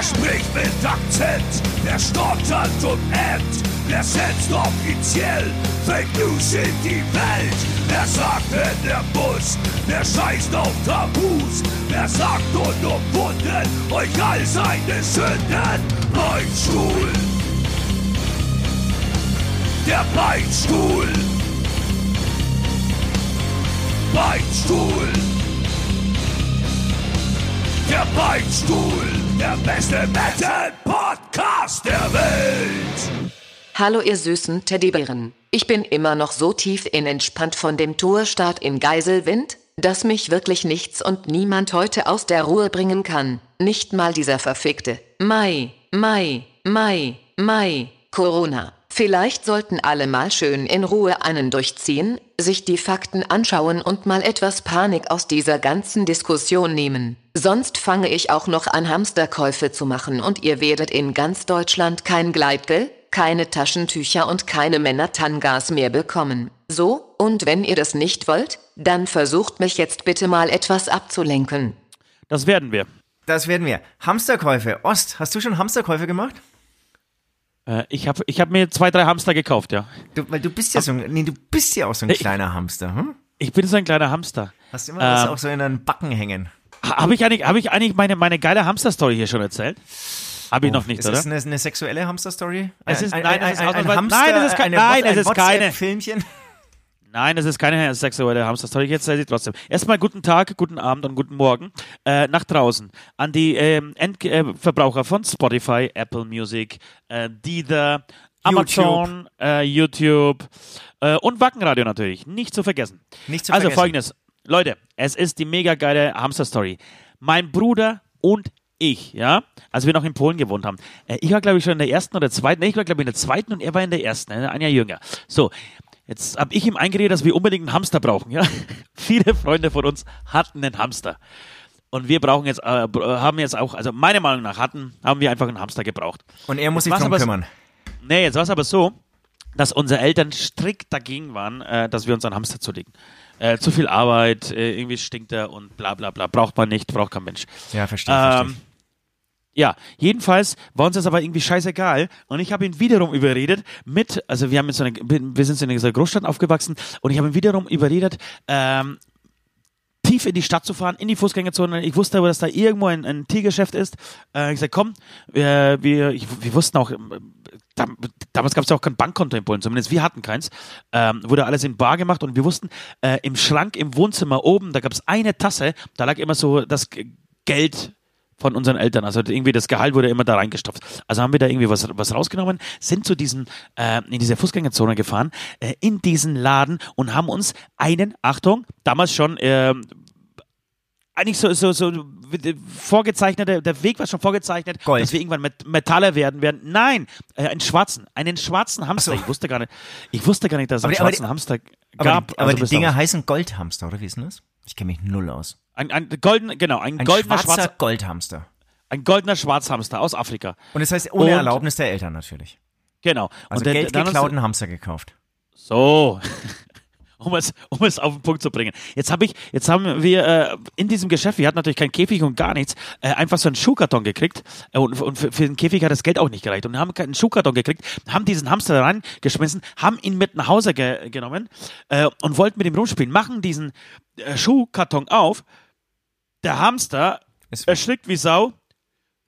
Wer spricht mit Akzent? Wer stottert und ämmt? Wer setzt offiziell Fake News in die Welt? Wer sagt in der Bus? Wer scheißt auf Tabus? Wer sagt unumwunden euch all seine Sünden? Beinstuhl! Der Beinstuhl! Beinstuhl! Der Beinstuhl! Der beste Metal-Podcast der Welt! Hallo ihr süßen Teddybären. Ich bin immer noch so tief in entspannt von dem Tourstart in Geiselwind, dass mich wirklich nichts und niemand heute aus der Ruhe bringen kann. Nicht mal dieser verfickte Mai, Mai, Mai, Mai, Corona. Vielleicht sollten alle mal schön in Ruhe einen durchziehen, sich die Fakten anschauen und mal etwas Panik aus dieser ganzen Diskussion nehmen. Sonst fange ich auch noch an Hamsterkäufe zu machen und ihr werdet in ganz Deutschland kein Gleitgel, keine Taschentücher und keine Männer-Tangas mehr bekommen. So, und wenn ihr das nicht wollt, dann versucht mich jetzt bitte mal etwas abzulenken. Das werden wir. Das werden wir. Hamsterkäufe. Ost, hast du schon Hamsterkäufe gemacht? Äh, ich habe ich hab mir zwei, drei Hamster gekauft, ja. Du, weil du bist ja so ein, nee, du bist ja auch so ein Ich- kleiner Hamster, hm? Ich bin so ein kleiner Hamster. Hast immer das Ähm. auch so in deinen Backen hängen. Habe ich eigentlich, hab ich eigentlich meine, meine geile Hamster-Story hier schon erzählt? Habe ich noch nicht, ist oder? das eine, eine sexuelle Hamster-Story? Es ist- ein, nein, ein, es ist ein, ein, Hamster, nein, es ist kein- nein, es ist keine. WhatsApp-Filmchen? Nein, es ist keine sexuelle Hamster-Story. Jetzt sei sie trotzdem. Erstmal guten Tag, guten Abend und guten Morgen äh, nach draußen an die ähm, Endverbraucher äh, von Spotify, Apple Music, äh, Deezer, Amazon, äh, YouTube äh, und Wackenradio natürlich. Nicht zu vergessen. Nicht zu also vergessen. folgendes. Leute, es ist die mega geile Hamster-Story. Mein Bruder und ich, ja, als wir noch in Polen gewohnt haben. Äh, ich war, glaube ich, schon in der ersten oder zweiten. Nee, ich war, glaube ich, in der zweiten und er war in der ersten, äh, ein Jahr jünger. So, jetzt habe ich ihm eingeredet, dass wir unbedingt einen Hamster brauchen, ja. Viele Freunde von uns hatten einen Hamster. Und wir brauchen jetzt, äh, haben jetzt auch, also meiner Meinung nach hatten, haben wir einfach einen Hamster gebraucht. Und er muss sich drum aber- kümmern. Nee, jetzt war es aber so, dass unsere Eltern strikt dagegen waren, äh, dass wir uns einen Hamster zulegen. Äh, zu viel Arbeit, äh, irgendwie stinkt er und bla bla bla. Braucht man nicht, braucht kein Mensch. Ja, verstehe, verstehe. Ja, jedenfalls war uns das aber irgendwie scheißegal und ich habe ihn wiederum überredet mit, also wir haben in so eine, wir sind in dieser Großstadt aufgewachsen und ich habe ihn wiederum überredet, ähm, tief in die Stadt zu fahren, in die Fußgängerzone. Ich wusste aber, dass da irgendwo ein, ein Tiergeschäft ist. Äh, ich sagte, komm, wir, wir, ich, wir wussten auch, da, damals gab es ja auch kein Bankkonto in Polen, zumindest wir hatten keins. Ähm, wurde alles in Bar gemacht und wir wussten, äh, im Schrank im Wohnzimmer oben, da gab es eine Tasse, da lag immer so das Geld von unseren Eltern. Also irgendwie das Gehalt wurde immer da reingestopft. Also haben wir da irgendwie was, was rausgenommen, sind zu diesen, äh, in diese Fußgängerzone gefahren, äh, in diesen Laden und haben uns einen, Achtung, damals schon, ähm, eigentlich so, so, so vorgezeichnete, der Weg war schon vorgezeichnet, Gold. dass wir irgendwann Met Metaller werden werden. Nein, äh, einen schwarzen, einen schwarzen Hamster. So. Ich wusste gar nicht, ich wusste gar nicht, dass es Aber einen aber die- schwarzen Hamster Aber, gab. die, aber Also die Dinger heißen Goldhamster, oder wie ist denn das? Ich kenne mich null aus. Ein, ein golden, genau, ein, Ein goldener schwarzer schwarzer, Goldhamster. ein goldener Schwarzhamster aus Afrika. Und das heißt ohne Und- Erlaubnis der Eltern natürlich. Genau. Also Und der- Geld geklauten Hamster gekauft. So. Um es, um es auf den Punkt zu bringen. Jetzt habe ich, jetzt haben wir äh, in diesem Geschäft, wir hatten natürlich keinen Käfig und gar nichts, äh, einfach so einen Schuhkarton gekriegt äh, und, und für, für den Käfig hat das Geld auch nicht gereicht. Und haben keinen Schuhkarton gekriegt, haben diesen Hamster da reingeschmissen, haben ihn mit nach Hause ge genommen äh, und wollten mit ihm rumspielen, machen diesen äh, Schuhkarton auf, der Hamster erschrickt wie Sau,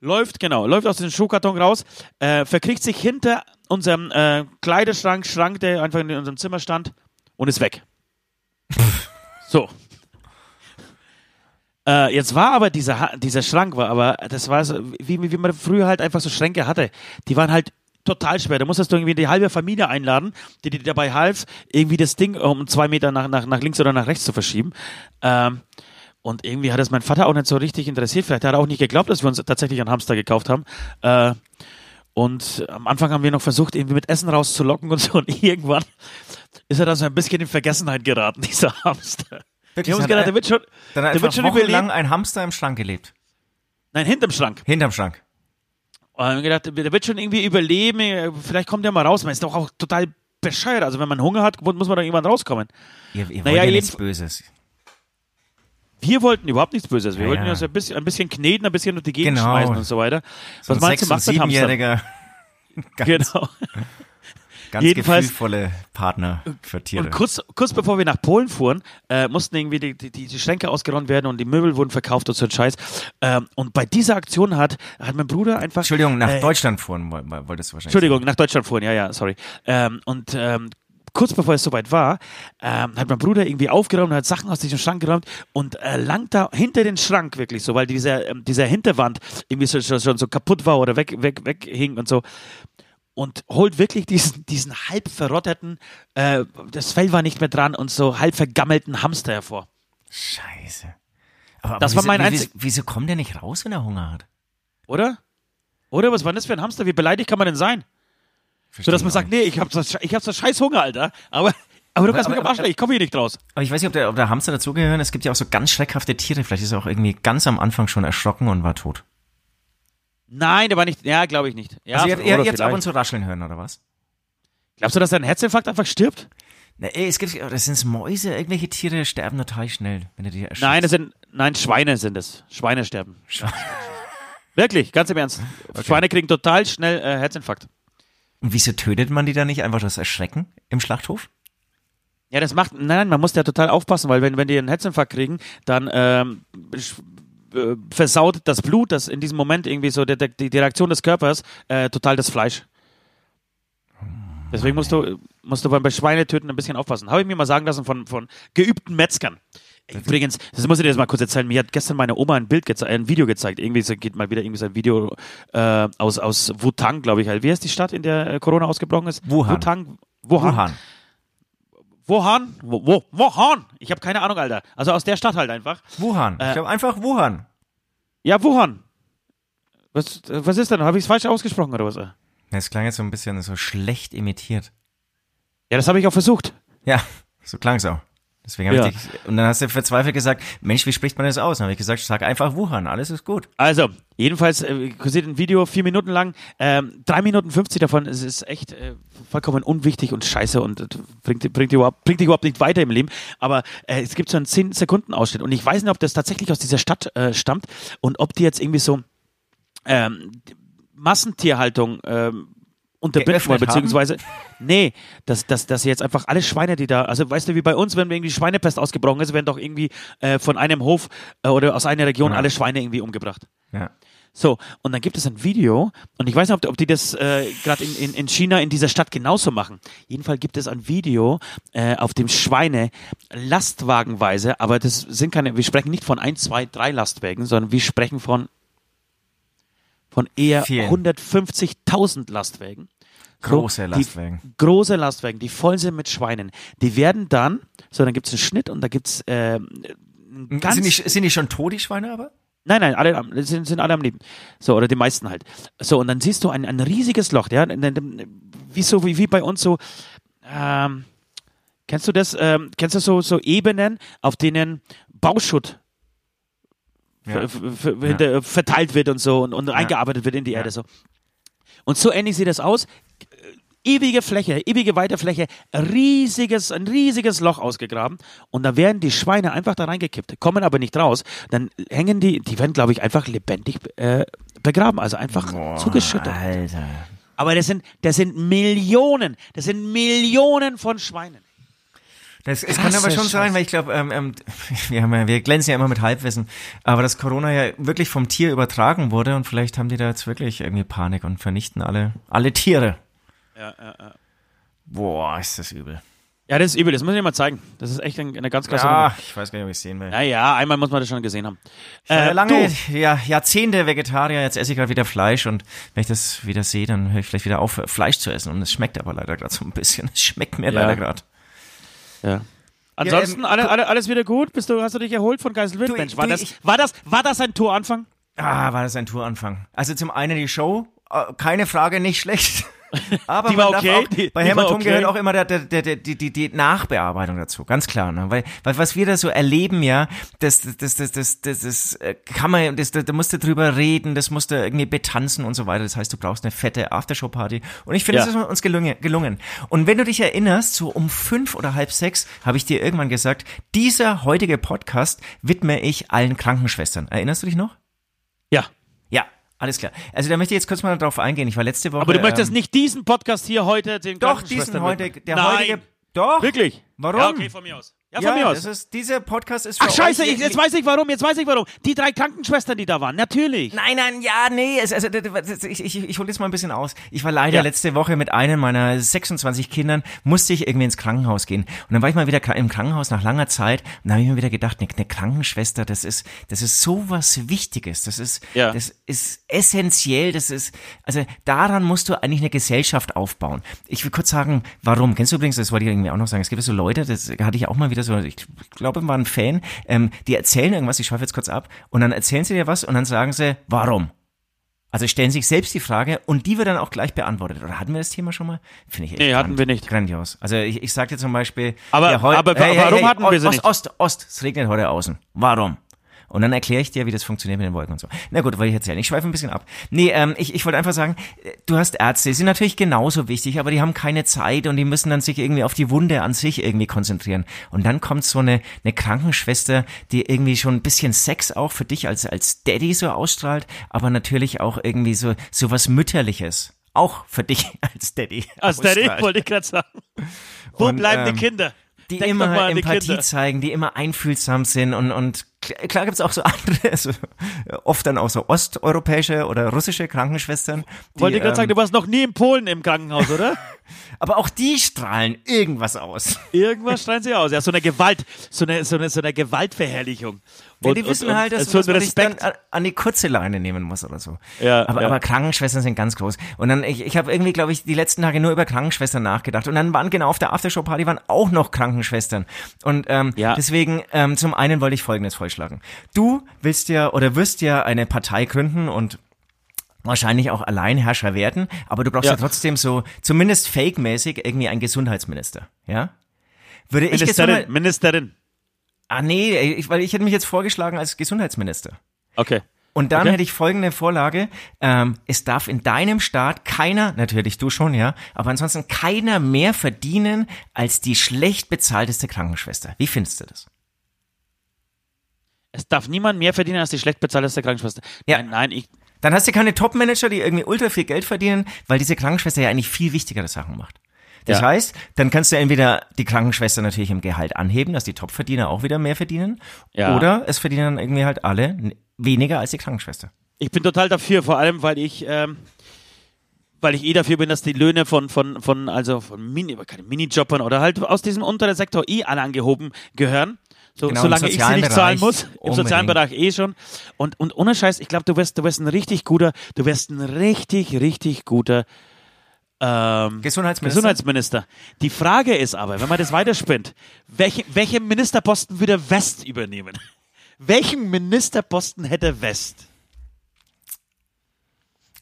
läuft, genau, läuft aus dem Schuhkarton raus, äh, verkriecht sich hinter unserem äh, Kleiderschrank, Schrank, der einfach in unserem Zimmer stand und ist weg. so. Äh, jetzt war aber dieser, dieser Schrank, war aber, das war so, wie, wie man früher halt einfach so Schränke hatte. Die waren halt total schwer. Da musstest du irgendwie die halbe Familie einladen, die dir dabei half, irgendwie das Ding um zwei Meter nach, nach, nach links oder nach rechts zu verschieben. Ähm, und irgendwie hat das mein Vater auch nicht so richtig interessiert. Vielleicht hat er auch nicht geglaubt, dass wir uns tatsächlich einen Hamster gekauft haben. Äh, und am Anfang haben wir noch versucht, irgendwie mit Essen rauszulocken und so. Und irgendwann ist er dann so ein bisschen in Vergessenheit geraten, dieser Hamster. Wirklich, Wir haben uns gedacht, der wird schon, Dann hat der wird schon wochenlang ein Hamster im Schrank gelebt. Nein, hinterm Schrank. Hinterm Schrank. Und haben gedacht, der wird schon irgendwie überleben. Vielleicht kommt er mal raus. Man ist doch auch total bescheuert. Also wenn man Hunger hat, muss man da irgendwann rauskommen. Ihr, ihr Naja, wollt ja nichts Böses. Wir wollten überhaupt nichts Böses. Wir Ja, wollten ja. so ein bisschen, ein bisschen kneten, ein bisschen durch die Gegend Genau. schmeißen und so weiter. So Was meinst du, macht mit Hamster? Ganz, Genau. ganz Jedenfalls- gefühlvolle Partner für Tiere. Und kurz, kurz bevor wir nach Polen fuhren, äh, mussten irgendwie die, die, die Schränke ausgeräumt werden und die Möbel wurden verkauft und so ein Scheiß. Ähm, und bei dieser Aktion hat, hat mein Bruder einfach. Entschuldigung, nach äh, Deutschland fuhren woll- woll- wolltest du wahrscheinlich Entschuldigung, nach Deutschland fuhren, ja, ja, sorry. Ähm, und ähm, kurz bevor es soweit war, ähm, hat mein Bruder irgendwie aufgeräumt, hat Sachen aus diesem Schrank geräumt und äh, lang da hinter den Schrank wirklich so, weil dieser, ähm, dieser Hinterwand irgendwie so, schon, schon so kaputt war oder weg, weg, weghing und so. Und holt wirklich diesen, diesen halb verrotterten, äh, das Fell war nicht mehr dran und so halb vergammelten Hamster hervor. Scheiße. Aber, aber Das war wieso, mein wie- einzig- Wieso, wieso kommt der nicht raus, wenn er Hunger hat? Oder? Oder was war denn das für ein Hamster? Wie beleidigt kann man denn sein? So dass man sagt, nee, ich hab so, ich hab so scheiß Hunger, Alter. Aber, aber du kannst aber- mich lecken, ich komme hier nicht raus. Aber ich weiß nicht, ob der, ob der Hamster dazugehören. Es gibt ja auch so ganz schreckhafte Tiere. Vielleicht ist er auch irgendwie ganz am Anfang schon erschrocken und war tot. Nein, der war nicht. Ja, glaube ich nicht. Ja, also ihr, habt ab vielleicht. und zu rascheln hören, oder was? Glaubst du, dass er ein Herzinfarkt einfach stirbt? Na, ey, es gibt, das sind Mäuse, irgendwelche Tiere sterben total schnell, wenn du die erschreckst. Nein, das sind. Nein, Schweine sind es. Schweine sterben. Wirklich, ganz im Ernst. Schweine kriegen total schnell äh, Herzinfarkt. Wieso tötet man die dann nicht einfach das Erschrecken im Schlachthof? Ja, das macht. Nein, nein, man muss ja total aufpassen, weil wenn, wenn die einen Herzinfarkt kriegen, dann ähm, äh, versaut das Blut, das in diesem Moment irgendwie so der, die, die Reaktion des Körpers, äh, total das Fleisch. Deswegen musst du, musst du beim bei Schweinetöten ein bisschen aufpassen. Habe ich mir mal sagen lassen von, von geübten Metzgern. Übrigens, das muss ich dir jetzt mal kurz erzählen. Mir hat gestern meine Oma ein Bild gezeigt, ein Video gezeigt. Irgendwie geht mal wieder irgendwie so ein Video äh, aus, aus Wutang, glaube ich. halt. Wie heißt die Stadt, in der äh, Corona ausgebrochen ist? Wuhan. Wutang. Wuhan. Wuhan. Wuhan? Wo, wo, Wuhan? Ich habe keine Ahnung, Alter. Also aus der Stadt halt einfach. Wuhan. Äh, ich glaube einfach Wuhan. Ja, Wuhan. Was, äh, was ist denn? Habe ich es falsch ausgesprochen oder was? Ja, Das klang jetzt so ein bisschen so schlecht imitiert. das habe ich auch versucht. Ja, so klang es auch. Deswegen habe Ja. ich dich, und dann hast du verzweifelt gesagt, Mensch, wie spricht man das aus? Dann habe ich gesagt, sag einfach Wuhan, alles ist gut. Also, jedenfalls äh, kursiert ein Video, vier Minuten lang, ähm, drei Minuten 50 davon, es ist echt äh, vollkommen unwichtig und scheiße und äh, bringt, bringt, überhaupt, bringt dich überhaupt nicht weiter im Leben. Aber äh, es gibt so einen 10 Sekunden Ausschnitt und ich weiß nicht, ob das tatsächlich aus dieser Stadt äh, stammt und ob die jetzt irgendwie so ähm, Massentierhaltung ähm, unterbinden wollen, beziehungsweise, nee, dass, dass, dass jetzt einfach alle Schweine, die da, also weißt du, wie bei uns, wenn irgendwie Schweinepest ausgebrochen ist, werden doch irgendwie äh, von einem Hof äh, oder aus einer Region Ja. alle Schweine irgendwie umgebracht. Ja. So, und dann gibt es ein Video, und ich weiß nicht, ob, ob die das äh, gerade in, in, in China, in dieser Stadt genauso machen. Jedenfalls gibt es ein Video, äh, auf dem Schweine lastwagenweise, aber das sind keine, wir sprechen nicht von ein, zwei, drei Lastwagen, sondern wir sprechen von, von eher Vielen. 150.000 Lastwagen. Große die- Lastwagen. Große Lastwagen, die voll sind mit Schweinen. Die werden dann, so dann gibt es einen Schnitt und da gibt es äh, ganz Sind die, sind die schon tot, die Schweine aber? Nein, nein, alle sind, sind alle am Leben. So, oder die meisten halt. So, und dann siehst du ein, ein riesiges Loch, ja, wie so, wie, wie bei uns so, ähm, kennst du das, ähm, kennst du so, so Ebenen, auf denen Bauschutt Ja. hinter- verteilt wird und so und, und eingearbeitet wird in die Erde so. Und so ähnlich sieht es aus. Ewige Fläche, ewige weite Fläche, riesiges, ein riesiges Loch ausgegraben und da werden die Schweine einfach da reingekippt, kommen aber nicht raus. Dann hängen die, die werden, glaube ich, einfach lebendig äh, begraben, also einfach zugeschüttet. Alter. Aber das sind, das sind Millionen, das sind Millionen von Schweinen. Das, es kann aber schon sein, weil ich glaube, ähm, ähm, wir, haben ja, wir glänzen ja immer mit Halbwissen, aber dass Corona ja wirklich vom Tier übertragen wurde und vielleicht haben die da jetzt wirklich irgendwie Panik und vernichten alle, alle Tiere. Ja, ja, ja. Boah, ist das übel. Ja, das ist übel, das muss ich dir mal zeigen. Das ist echt ein- eine ganz klasse Ja, Nummer. ich weiß gar nicht, ob ich es sehen will. Naja, einmal muss man das schon gesehen haben. Ich Äh, lange, du, ja, Jahrzehnte Vegetarier, jetzt esse ich gerade wieder Fleisch und wenn ich das wieder sehe, dann höre ich vielleicht wieder auf, Fleisch zu essen und es schmeckt aber leider gerade so ein bisschen. Es schmeckt mir Ja. leider gerade. Ja. Ansonsten ähm, alle, alle, alles wieder gut? Bist du, hast du dich erholt von Geiselwind? Du, Mensch, war, du, das, ich- war, das, war das ein Touranfang? Ah, war das ein Touranfang. Also zum einen die Show, äh, keine Frage, nicht schlecht. Aber Die war okay, auch, bei Hämatom okay. gehört auch immer der, der, der, die, die, die Nachbearbeitung dazu, ganz klar. Ne? Weil, weil was wir da so erleben, ja, das, das, das, das, das, das äh, kann man, das, da, da musst du drüber reden, das musst du irgendwie betanzen und so weiter. Das heißt, du brauchst eine fette Aftershow-Party. Und ich finde, Ja. das ist uns gelungen, gelungen. Und wenn du dich erinnerst, so um fünf oder halb sechs habe ich dir irgendwann gesagt, dieser heutige Podcast widme ich allen Krankenschwestern. Erinnerst du dich noch? Ja. Alles klar. Also da möchte ich jetzt kurz mal darauf eingehen. Ich war letzte Woche. Aber du möchtest ähm, nicht diesen Podcast hier heute den Doch, diesen heute, der Nein. heutige. Doch. Wirklich? Warum? Ja, okay, von mir aus. Ja, von mir aus. Ist, dieser Podcast ist für Ach scheiße, ich, jetzt weiß ich warum, jetzt weiß ich warum. Die drei Krankenschwestern, die da waren, natürlich. Nein, nein, ja, nee, es, also ich, ich, ich hole jetzt mal ein bisschen aus. Ich war leider Ja. letzte Woche mit einem meiner 26 Kindern, musste ich irgendwie ins Krankenhaus gehen. Und dann war ich mal wieder im Krankenhaus nach langer Zeit und da habe ich mir wieder gedacht, eine, eine Krankenschwester, das ist, das ist so was Wichtiges, das ist, Ja. das ist essentiell, das ist, also daran musst du eigentlich eine Gesellschaft aufbauen. Ich will kurz sagen, warum. Kennst du übrigens, das wollte ich irgendwie auch noch sagen, es gibt so Leute, das hatte ich auch mal wieder so, ich glaube, war ein Fan, ähm, die erzählen irgendwas, ich schweife jetzt kurz ab, und dann erzählen sie dir was und dann sagen sie, warum? Also stellen sich selbst die Frage und die wird dann auch gleich beantwortet. Oder hatten wir das Thema schon mal? Finde ich echt Nee, hatten wir nicht. Grandios. Also ich, ich sag dir zum Beispiel, Aber- heu- aber wa- warum hatten wir sie Ost, nicht? Ost, Ost, es regnet heute außen. Warum? Und dann erkläre ich dir, wie das funktioniert mit den Wolken und so. Na gut, wollte ich erzählen. Ich schweife ein bisschen ab. Nee, ähm, ich, ich wollte einfach sagen, äh, du hast Ärzte, die sind natürlich genauso wichtig, aber die haben keine Zeit und die müssen dann sich irgendwie auf die Wunde an sich irgendwie konzentrieren. Und dann kommt so eine, eine Krankenschwester, die irgendwie schon ein bisschen Sex auch für dich als, als Daddy so ausstrahlt, aber natürlich auch irgendwie so, so was Mütterliches. Auch für dich als Daddy. Als Daddy, wollte ich gerade sagen. Wo Und, bleiben ähm, die Kinder? Die Denk immer Empathie zeigen, die immer einfühlsam sind und, und klar, gibt's auch so andere, also oft dann auch so osteuropäische oder russische Krankenschwestern. Die, Wollte gerade ähm, sagen, du warst noch nie in Polen im Krankenhaus, oder? aber auch die strahlen irgendwas aus. Irgendwas strahlen sie aus. Ja, so eine Gewalt, so eine, so eine, so eine Gewaltverherrlichung. Ja, Und- die wissen und- halt, dass, so man sich dann an- an die kurze Leine nehmen muss oder so. Ja, aber, ja. aber Krankenschwestern sind ganz groß. Und dann, ich, ich habe irgendwie, glaube ich, die letzten Tage nur über Krankenschwestern nachgedacht. Und dann waren genau auf der Aftershow-Party waren auch noch Krankenschwestern. Und ähm, Ja. deswegen, ähm, zum einen wollte ich Folgendes vorschlagen. Du willst ja oder wirst ja eine Partei gründen und wahrscheinlich auch Alleinherrscher werden, aber du brauchst ja, Ja. trotzdem so, zumindest fake-mäßig, irgendwie einen Gesundheitsminister. Ja? Würde ich jetzt mal, Ministerin, Ministerin. Ah nee, ich, weil ich hätte mich jetzt vorgeschlagen als Gesundheitsminister. Okay. Und dann Okay. hätte ich folgende Vorlage. Ähm, es darf in deinem Staat keiner, natürlich du schon, ja, aber ansonsten keiner mehr verdienen als die schlecht bezahlteste Krankenschwester. Wie findest du das? Es darf niemand mehr verdienen als die schlecht bezahlteste Krankenschwester. Ja. Nein, nein, ich, Dann hast du keine Top-Manager, die irgendwie ultra viel Geld verdienen, weil diese Krankenschwester ja eigentlich viel wichtigere Sachen macht. Das Ja. heißt, dann kannst du entweder die Krankenschwester natürlich im Gehalt anheben, dass die Top-Verdiener auch wieder mehr verdienen, Ja. oder es verdienen dann irgendwie halt alle weniger als die Krankenschwester. ich bin total dafür, vor allem, weil ich, ähm, weil ich eh dafür bin, dass die Löhne von, von, von, also von Mini, keine Minijobbern oder halt aus diesem unteren Sektor eh alle angehoben gehören. So, Genau, solange ich sie nicht zahlen muss. Im unbedingt. sozialen Bereich eh schon. Und, und ohne Scheiß, ich glaube, du wirst, du wirst ein richtig guter, du wirst ein richtig, richtig guter ähm, Gesundheitsminister? Gesundheitsminister. Die Frage ist aber, wenn man das weiterspinnt, welche, welche Ministerposten würde West übernehmen? Welchen Ministerposten hätte West?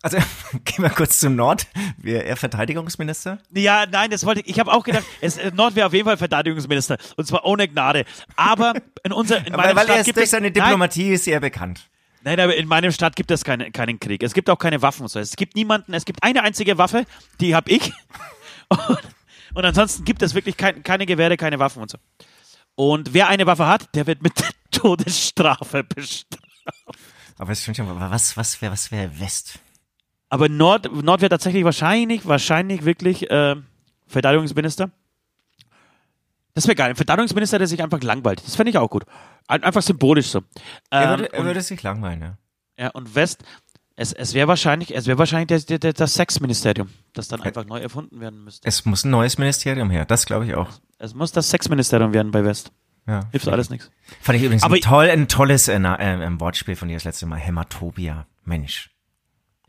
Also, gehen wir kurz zum Nord. Wäre er Verteidigungsminister? Ja, nein, das wollte ich. Ich habe auch gedacht, es, äh, Nord wäre auf jeden Fall Verteidigungsminister. Und zwar ohne Gnade. Aber in unser, in Weil, meinem weil Staat er ist gibt durch es, seine nein, Diplomatie sehr bekannt. nein, aber in meinem Staat gibt es keine, keinen Krieg. Es gibt auch keine Waffen. und So. Es gibt niemanden, es gibt eine einzige Waffe, die habe ich. Und, und ansonsten gibt es wirklich kein, keine Gewehre, keine Waffen und so. Und wer eine Waffe hat, der wird mit Todesstrafe bestraft. Aber es stimmt schon, was, was wäre was wär West? Aber Nord, Nord wäre tatsächlich wahrscheinlich, wahrscheinlich wirklich äh, Verteidigungsminister. Das wäre geil. Ein Verteidigungsminister, der sich einfach langweilt. Das fände ich auch gut. Ein, einfach symbolisch so. Er Ähm, würde, er und, würde sich langweilen, ja. ja, und West, es, es wäre wahrscheinlich, es wäre wahrscheinlich der, der, der, das Sexministerium, das dann einfach neu erfunden werden müsste. Es muss ein neues Ministerium her, das glaube ich auch. Es muss das Sexministerium werden bei West. Ja. Hilft alles nichts. Fand ich übrigens Aber- ein, toll, ein tolles äh, äh, Wortspiel von dir das letzte Mal. Hämatobia. Mensch.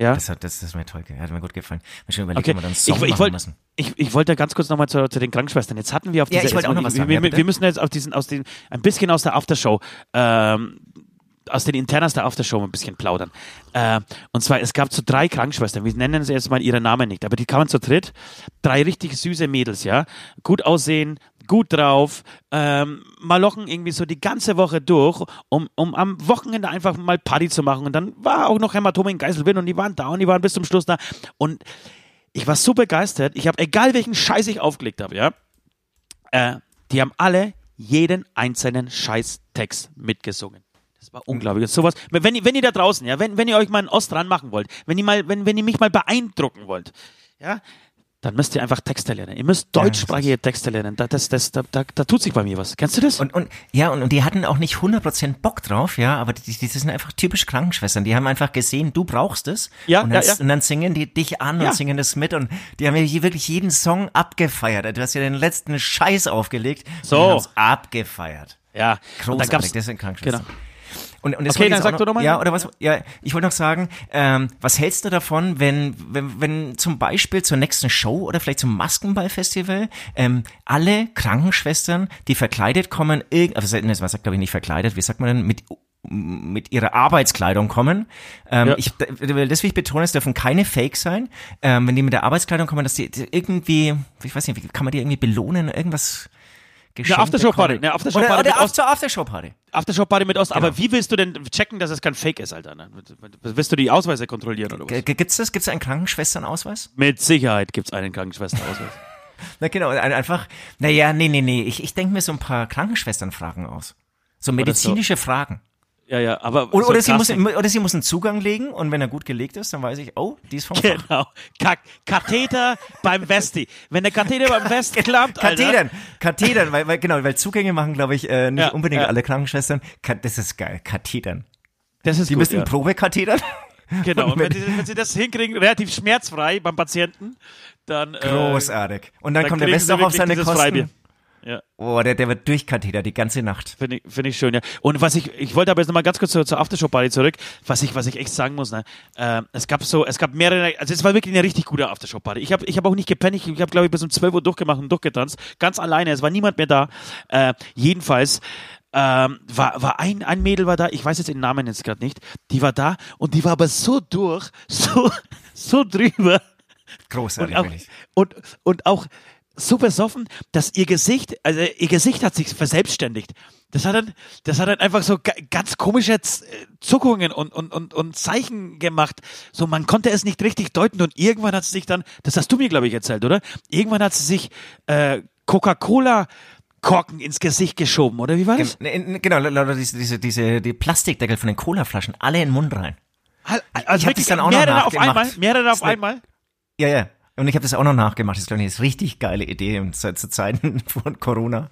Ja. Das hat, das, das ist mir toll, hat mir gut gefallen. Mir schon überlegt, Okay, ob wir dann ich, Song ich machen wollte müssen. ich, ich wollte ganz kurz nochmal zu, zu den Krankenschwestern. Jetzt hatten wir auf Ja, dieser, ich wollte auch noch was wir, sagen, wir, ja, wir müssen jetzt auf diesen, aus den, ein bisschen aus der Aftershow, ähm, aus den Internas der Aftershow ein bisschen plaudern. Äh, und zwar, es gab so drei Krankenschwestern, wir nennen sie jetzt mal ihre Namen nicht, aber die kamen zu dritt. Drei richtig süße Mädels, ja. Gut aussehen, gut drauf, ähm, malochen irgendwie so die ganze Woche durch, um, um am Wochenende einfach mal Party zu machen. Und dann war auch noch Hämatome in Geiselwind und die waren da und die waren bis zum Schluss da. Und ich war so begeistert. Ich habe, egal welchen Scheiß ich aufgelegt habe, ja, äh, die haben alle jeden einzelnen Scheißtext mitgesungen. Das war unglaublich. Ist sowas, wenn, wenn ihr da draußen, ja, wenn, wenn ihr euch mal einen Ost dran machen wollt, wenn ihr mal, wenn, wenn ihr mich mal beeindrucken wollt, ja, dann müsst ihr einfach Texte lernen. Ihr müsst deutschsprachige Texte lernen. Da, das, das, da, da, da tut sich bei mir was. Kennst du das? Und, und ja, und, und die hatten auch nicht 100% Bock drauf, ja, aber die, die sind einfach typisch Krankenschwestern. Die haben einfach gesehen, du brauchst es. Ja, und dann, ja, ja. und dann singen die dich an Ja. und singen das mit und die haben hier wirklich jeden Song abgefeiert. Du hast ja den letzten Scheiß aufgelegt. So. Und haben's abgefeiert. ja. Großartig, das sind Krankenschwestern. genau. Und, und Okay, dann sag du doch mal. Ja, oder was? Ja, ich wollte noch sagen, ähm, was hältst du davon, wenn, wenn, wenn zum Beispiel zur nächsten Show oder vielleicht zum Maskenballfestival ähm, alle Krankenschwestern, die verkleidet kommen, also man sagt glaube ich nicht verkleidet, wie sagt man denn, mit mit ihrer Arbeitskleidung kommen. Ähm, Ja. ich, das will ich betonen, es dürfen keine Fake sein. Ähm, wenn die mit der Arbeitskleidung kommen, dass die die irgendwie, ich weiß nicht, wie kann man die irgendwie belohnen, irgendwas geschenkt Aftershow-Party, bekommen? eine Aftershow-Party Oder, mit oder Ost- zur Aftershow-Party. Aftershow-Party mit Ost. Genau. Aber wie willst du denn checken, dass es kein Fake ist, Alter? Willst du die Ausweise kontrollieren oder was? G- Gibt's das? Gibt's einen Krankenschwesternausweis? Mit Sicherheit gibt's einen Krankenschwesterausweis. Na genau, ein- einfach, naja, nee, nee, nee, ich, ich denke mir so ein paar Krankenschwesternfragen aus. So medizinische Fragen. Ja, ja, aber. Oder, so oder, sie muss, oder sie muss einen Zugang legen und wenn er gut gelegt ist, dann weiß ich, oh, die ist vom. Genau. Ka Katheter beim Westi. Wenn der Katheter beim West klappt, Alter. Kathetern, Kathetern, weil, weil, genau, weil Zugänge machen, glaube ich, äh, nicht Ja, unbedingt ja. alle Krankenschwestern. Ka das ist geil, Kathetern. Das ist Die gut, müssen ja. Probekathetern. Genau. Und wenn, sie, wenn sie das hinkriegen, relativ schmerzfrei beim Patienten, dann. Äh, Großartig. Und dann, dann kommt der kriegen West sie auch auf seine Kosten. Freibier. Ja. Oh, der, der wird durchkathetert die ganze Nacht. Finde ich, finde ich schön, ja. Und was ich, ich wollte aber jetzt nochmal ganz kurz zur, zur Aftershow-Party zurück, was ich, was ich echt sagen muss, ne, äh, es gab so, es gab mehrere, also es war wirklich eine richtig gute Aftershow-Party. Ich habe ich hab auch nicht gepennt, ich, ich habe glaube ich bis um 12 Uhr durchgemacht und durchgetanzt, ganz alleine, es war niemand mehr da. Äh, jedenfalls, ähm, war, war ein, ein Mädel war da, ich weiß jetzt den Namen jetzt gerade nicht, die war da und die war aber so durch, so, so drüber Großartig, und auch, und, und auch so besoffen, dass ihr Gesicht, also ihr Gesicht hat sich verselbstständigt. Das hat dann, das hat dann einfach so ga- ganz komische äh, Zuckungen und, und, und, und Zeichen gemacht. So, man konnte es nicht richtig deuten und irgendwann hat sie sich dann, das hast du mir, glaube ich, erzählt, oder? Irgendwann hat sie sich äh, Coca-Cola Korken ins Gesicht geschoben, oder wie war das? Ne, Genau, lauter diese, diese, diese, die Plastikdeckel von den Colaflaschen, alle in den Mund rein. Also ich wirklich dann auch noch mehrere auf nachgemacht. einmal, mehrere auf einmal. Ja, ja. Und ich habe das auch noch nachgemacht. Das ist, glaube ich, eine richtig geile Idee und zu, zu Zeiten von Corona.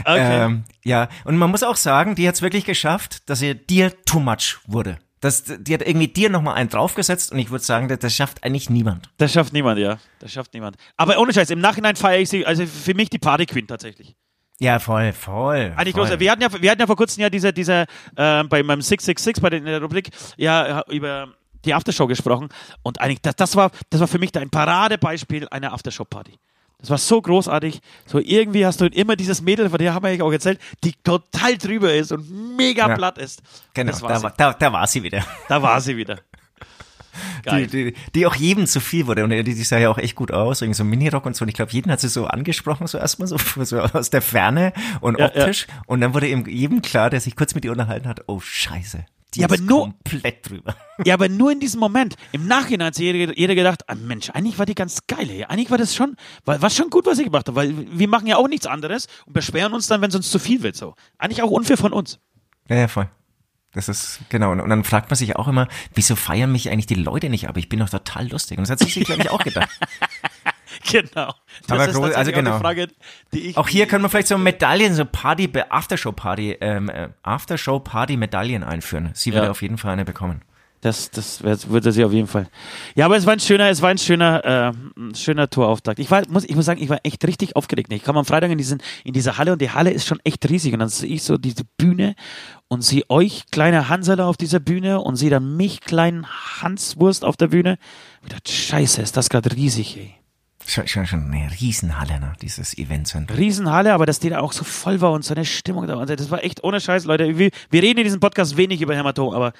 Okay. Ähm, ja, und man muss auch sagen, die hat es wirklich geschafft, dass sie dir too much wurde. Das, die hat irgendwie dir nochmal einen draufgesetzt und ich würde sagen, das, das schafft eigentlich niemand. Das schafft niemand, ja. Das schafft niemand. Aber ohne Scheiß, im Nachhinein feiere ich sie, also für mich die Party Queen tatsächlich. Ja, voll, voll. Eigentlich voll. groß. Wir hatten ja, wir hatten ja vor kurzem ja diese, diese, äh, bei meinem 666 bei der, in der Rubrik ja über die Aftershow gesprochen und eigentlich das, das war, das war für mich ein Paradebeispiel einer Aftershow-Party. Das war so großartig. So irgendwie hast du immer dieses Mädel, von der haben wir eigentlich auch erzählt, die total drüber ist und mega Ja. platt ist. Genau, war da, war- da, da war sie wieder. Da war sie wieder. Die, die, die auch jedem zu viel wurde. Und die, die sah ja auch echt gut aus, irgendwie so Minirock und so. Und ich glaube, jeden hat sie so angesprochen, so erstmal so, so aus der Ferne und Ja, optisch. Und dann wurde eben jedem klar, der sich kurz mit ihr unterhalten hat, oh Scheiße. Die Ja, aber nur- komplett drüber. Ja, aber nur in diesem Moment. Im Nachhinein hat sich jeder, jeder gedacht, ah, Mensch, eigentlich war die ganz geil. Ey. Eigentlich war das schon, war, war schon gut, was ich gemacht habe, weil wir machen ja auch nichts anderes und beschweren uns dann, wenn es uns zu viel wird. So. Eigentlich auch unfair von uns. Ja, ja, voll. Das ist, genau. Und, und dann fragt man sich auch immer, wieso feiern mich eigentlich die Leute nicht ab? Ich bin doch total lustig. Und das hat sich, glaube ich, auch gedacht. Genau. Das Aber ist groß- also auch genau. die Frage, die ich. Auch hier können wir vielleicht so Medaillen, so Party, Aftershow-Party, ähm, äh, Aftershow-Party-Medaillen einführen. Sie würde Ja. auf jeden Fall eine bekommen. Das, das würde sie auf jeden Fall. Ja, aber es war ein schöner, es war ein schöner, äh, schöner Torauftakt. Ich war, muss, ich muss sagen, ich war echt richtig aufgeregt. Ich kam am Freitag in diesen, in diese Halle und die Halle ist schon echt riesig. Und dann sehe ich so diese Bühne und sehe euch, kleine Hanserler auf dieser Bühne und sehe dann mich, kleinen Hanswurst auf der Bühne. Ich dachte, scheiße, ist das gerade riesig, ey. Schon, schon, schon eine Riesenhalle, ne? dieses Eventzentrum. Riesenhalle, aber dass die da auch so voll war und so eine Stimmung da war. Das war echt ohne Scheiß, Leute. Wir, wir reden in diesem Podcast wenig über Hämatom, aber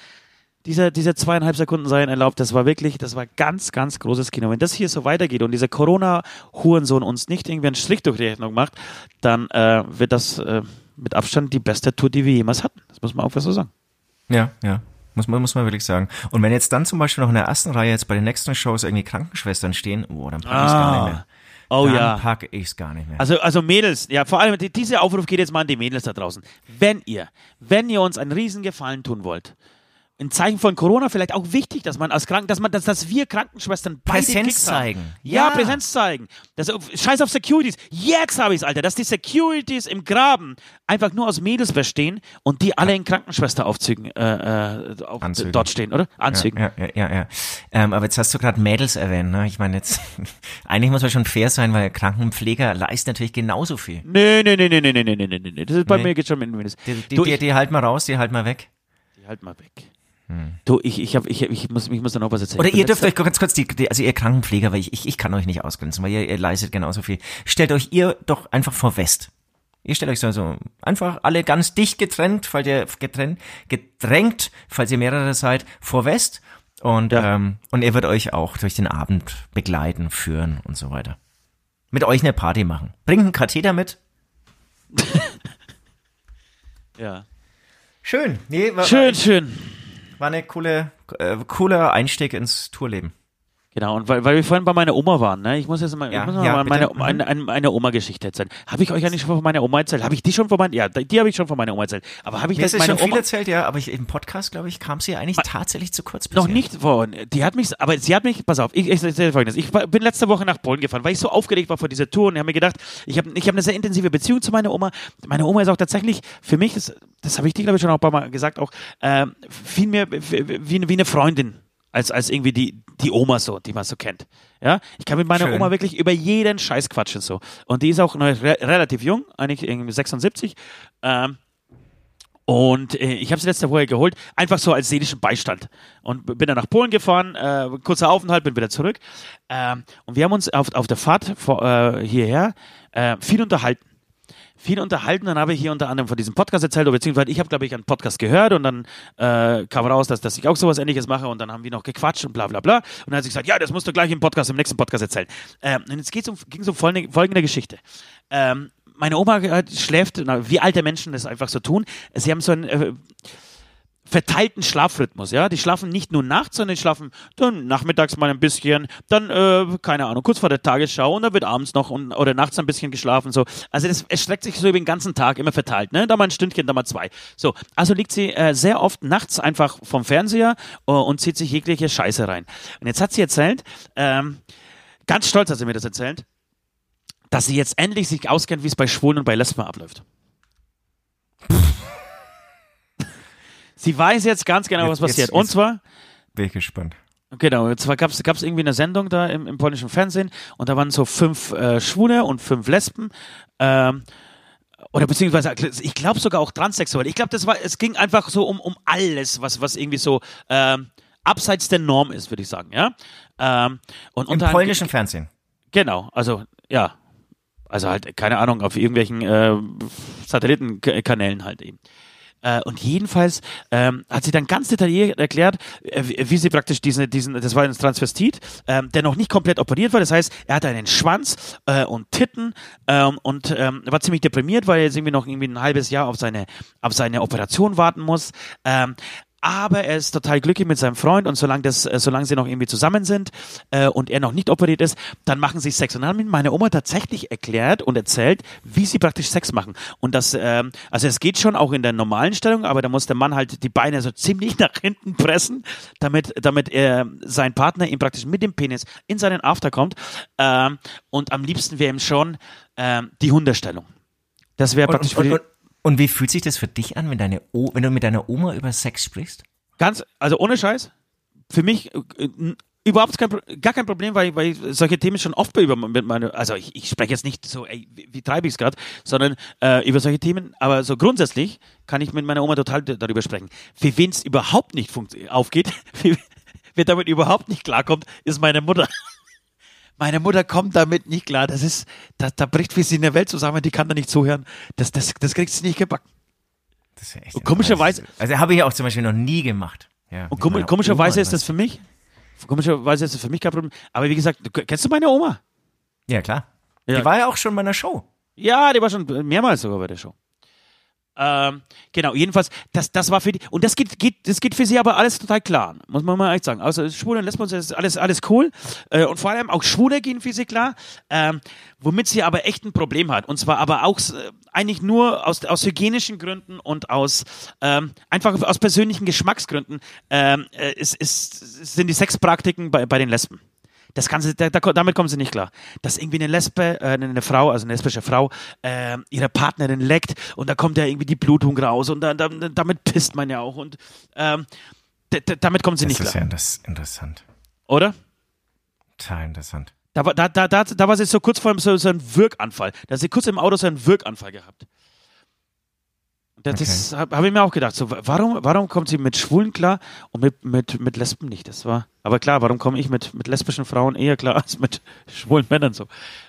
diese, diese zweieinhalb Sekunden seien erlaubt, das war wirklich, das war ganz, ganz großes Kino. Wenn das hier so weitergeht und dieser Corona-Hurensohn uns nicht irgendwie einen Strich durch die Rechnung macht, dann äh, wird das äh, mit Abstand die beste Tour, die wir jemals hatten. Das muss man auch so sagen. Ja, ja. Muss man, muss man wirklich sagen. Und wenn jetzt dann zum Beispiel noch in der ersten Reihe jetzt bei den nächsten Shows irgendwie Krankenschwestern stehen, oh, dann pack ich's gar nicht mehr. Oh dann ja. pack ich's gar nicht mehr. Also, also Mädels, ja, vor allem, die- dieser Aufruf geht jetzt mal an die Mädels da draußen. Wenn ihr, wenn ihr uns einen riesen Gefallen tun wollt, in Zeichen von Corona vielleicht auch wichtig, dass man als Kranken, dass man, dass, dass wir Krankenschwestern beide Präsenz Kicks haben. zeigen. Ja, Ja. Präsenz zeigen. Das, scheiß auf Securities. Jetzt habe ich's, Alter, dass die Securities im Graben einfach nur aus Mädels bestehen und die alle in Krankenschwesteraufzügen äh, äh, auf, dort stehen, oder? Anzügen. Ja, ja, ja, ja. Ähm, aber jetzt hast du gerade Mädels erwähnt, ne? Ich meine jetzt, eigentlich muss man schon fair sein, weil Krankenpfleger leisten natürlich genauso viel. Nee, nee, nee, nee, nee, nee, nee, nee, nee, nee. Das ist bei Nee. mir geht schon mit Mädels. Die, die, Du, die, ich- die halt mal raus, die halt mal weg. Halt mal weg. Du, ich, ich, hab, ich, ich, muss, ich muss da noch was erzählen. Oder ihr dürft euch ganz kurz, die, die, also ihr Krankenpfleger, weil ich, ich, ich kann euch nicht ausgrenzen, weil ihr, ihr leistet genauso viel. Stellt euch ihr doch einfach vor West. Ihr stellt euch so, so einfach alle ganz dicht getrennt, falls ihr getrennt, gedrängt, falls ihr mehrere seid, vor West. Und, Ja. ähm, und er wird euch auch durch den Abend begleiten, führen und so weiter. Mit euch eine Party machen. Bringt einen Katheter mit. Ja. Schön. Nee, Schön, schön. War eine coole, äh, cooler Einstieg ins Tourleben. Genau, und weil, weil wir vorhin bei meiner Oma waren, ne? Ich muss jetzt mal, Ja, ich muss mal ja, meine. Mhm. meine, eine, eine, Oma-Geschichte erzählen. Habe ich euch eigentlich schon von meiner Oma erzählt? Habe ich die schon von meiner, ja, die habe ich schon von meiner Oma erzählt. Aber habe ich Mir das ist meine schon viel Oma erzählt, ja, aber ich, im Podcast, glaube ich, kam sie eigentlich tatsächlich zu kurz noch bisher. nicht von, die hat mich, aber sie hat mich, pass auf, ich, ich erzähle folgendes. Ich war- bin letzte Woche nach Polen gefahren, weil ich so aufgeregt war vor dieser Tour und habe mir gedacht, ich habe ich hab eine sehr intensive Beziehung zu meiner Oma. Meine Oma ist auch tatsächlich für mich, das, das habe ich dir, glaube ich, schon auch ein paar Mal gesagt, auch ähm, viel mehr wie, wie, wie eine Freundin. Als, als irgendwie die, die Oma so, die man so kennt. Ja, ich kann mit meiner Schön. Oma wirklich über jeden Scheiß quatschen so. Und die ist auch noch re relativ jung, eigentlich irgendwie 76. Ähm, und äh, ich habe sie letzte Woche geholt, einfach so als seelischen Beistand. Und bin dann nach Polen gefahren, äh, kurzer Aufenthalt, bin wieder zurück. Ähm, und wir haben uns auf, auf der Fahrt vor, äh, hierher äh, viel unterhalten. Viel unterhalten, dann habe ich hier unter anderem von diesem Podcast erzählt, oder beziehungsweise ich habe, glaube ich, einen Podcast gehört und dann äh, kam raus, dass, dass ich auch sowas ähnliches mache und dann haben wir noch gequatscht und bla bla bla. Und dann hat sie gesagt, ja, das musst du gleich im Podcast, im nächsten Podcast erzählen. Ähm, und jetzt um, ging es um folgende, folgende Geschichte. Ähm, meine Oma schläft, na, wie alte Menschen das einfach so tun. Sie haben so einen äh, verteilten Schlafrhythmus, ja. Die schlafen nicht nur nachts, sondern die schlafen dann nachmittags mal ein bisschen, dann, äh, keine Ahnung, kurz vor der Tagesschau und dann wird abends noch und, oder nachts ein bisschen geschlafen, so. Also das erstreckt sich so über den ganzen Tag, immer verteilt, ne. Da mal ein Stündchen, da mal zwei. So. Also liegt sie äh, sehr oft nachts einfach vom Fernseher äh, und zieht sich jegliche Scheiße rein. Und jetzt hat sie erzählt, ähm, ganz stolz hat sie mir das erzählt, dass sie jetzt endlich sich auskennt, wie es bei Schwulen und bei Lesben abläuft. Sie weiß jetzt ganz genau, was Jetzt- passiert. jetzt- Und zwar, Bin ich gespannt. genau, und zwar gab es irgendwie eine Sendung da im, im polnischen Fernsehen und da waren so fünf äh, Schwule und fünf Lesben. Ähm, oder beziehungsweise, ich glaube sogar auch Transsexuelle. Ich glaube, das war, es ging einfach so um, um alles, was, was irgendwie so ähm, abseits der Norm ist, würde ich sagen, ja. Ähm, und Im polnischen Fernsehen. Genau, also ja. Also halt, keine Ahnung, auf irgendwelchen äh, Satellitenkanälen halt eben. Äh, und jedenfalls ähm, hat sie dann ganz detailliert erklärt, äh, wie, sie praktisch diesen, diesen, das war ein Transvestit, ähm, der noch nicht komplett operiert war. Das heißt, er hatte einen Schwanz äh, und Titten ähm, und ähm, war ziemlich deprimiert, weil er jetzt irgendwie noch irgendwie ein halbes Jahr auf seine, auf seine Operation warten muss. Ähm, aber er ist total glücklich mit seinem Freund und solange das, äh, solange sie noch irgendwie zusammen sind äh, und er noch nicht operiert ist, dann machen sie Sex. Und dann hat mir meine Oma tatsächlich erklärt und erzählt, wie sie praktisch Sex machen. Und das, ähm, also es geht schon auch in der normalen Stellung, aber da muss der Mann halt die Beine so ziemlich nach hinten pressen, damit, damit er sein Partner ihm praktisch mit dem Penis in seinen After kommt. Ähm, und am liebsten wäre ihm schon ähm, die Hunderstellung. Das wäre praktisch Und, für und, die, und, und wie fühlt sich das für dich an, wenn, deine o wenn du mit deiner Oma über Sex sprichst? Ganz, also ohne Scheiß, für mich äh, überhaupt kein, gar kein Problem, weil, weil ich solche Themen schon oft über mit meine, also ich, ich spreche jetzt nicht so, ey, wie, wie treibe ich es gerade, sondern äh, über solche Themen, aber so grundsätzlich kann ich mit meiner Oma total darüber sprechen. Für wen es überhaupt nicht aufgeht, wer damit überhaupt nicht klarkommt, ist meine Mutter. Meine Mutter kommt damit nicht klar. Das ist, da, da bricht wie sie in der Welt zusammen, die kann da nicht zuhören. Das, das, das kriegt sie nicht gebacken. Das ist ja echt Und komischerweise- Also habe ich ja auch zum Beispiel noch nie gemacht. Ja, Und meiner komischerweise Oma ist das für mich, komischerweise ist das für mich kein Problem. Aber wie gesagt, kennst du meine Oma? Ja, klar. Ja. Die war ja auch schon bei einer Show. Ja, die war schon mehrmals sogar bei der Show. Ähm, genau, jedenfalls, das, das war für die, und das geht, geht, das geht für sie aber alles total klar, muss man mal echt sagen. Also Schwule und Lesben, das ist alles, alles cool. Äh, und vor allem auch Schwule gehen für sie klar, ähm, womit sie aber echt ein Problem hat. Und zwar aber auch äh, eigentlich nur aus, aus hygienischen Gründen und aus ähm, einfach aus persönlichen Geschmacksgründen ähm, äh, ist, ist, sind die Sexpraktiken bei, bei den Lesben. Das sie, da, da, damit kommen sie nicht klar. Dass irgendwie eine Lesbe, äh, eine Frau, also eine lesbische Frau, äh, ihre Partnerin leckt und da kommt ja irgendwie die Blutung raus und da, da, damit pisst man ja auch und ähm, damit kommen sie Das nicht ist ja klar, das interessant. oder? Total interessant. Da, war- da, da, da, da war sie so kurz vor einem so, so einen Wirkanfall. Da hat sie kurz im Auto so einen Wirkanfall gehabt. Das, das habe hab ich mir auch gedacht. So, warum, warum kommt sie mit Schwulen klar und mit, mit, mit Lesben nicht? Das war, aber klar, warum komme ich mit, mit lesbischen Frauen eher klar als mit schwulen Männern so?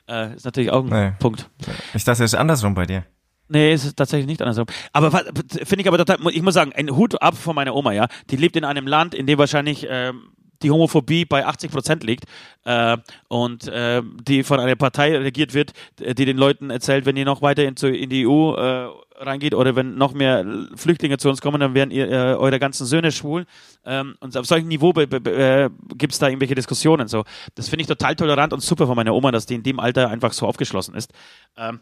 Äh, ist natürlich auch ein Nee. Punkt. Ich dachte, es ist andersrum bei dir. Nee, es ist tatsächlich nicht andersrum. Aber was- finde ich aber total, ich muss sagen, ein Hut ab von meiner Oma, ja. Die lebt in einem Land, in dem wahrscheinlich ähm, die Homophobie bei 80 Prozent liegt äh, und äh, die von einer Partei regiert wird, die den Leuten erzählt, wenn ihr noch weiter in, zu- in die EU äh, reingeht oder wenn noch mehr Flüchtlinge zu uns kommen, dann werden ihr, äh, eure ganzen Söhne schwul. Ähm, und auf solchem Niveau äh, gibt es da irgendwelche Diskussionen. So. Das finde ich total tolerant und super von meiner Oma, dass die in dem Alter einfach so aufgeschlossen ist. Ähm,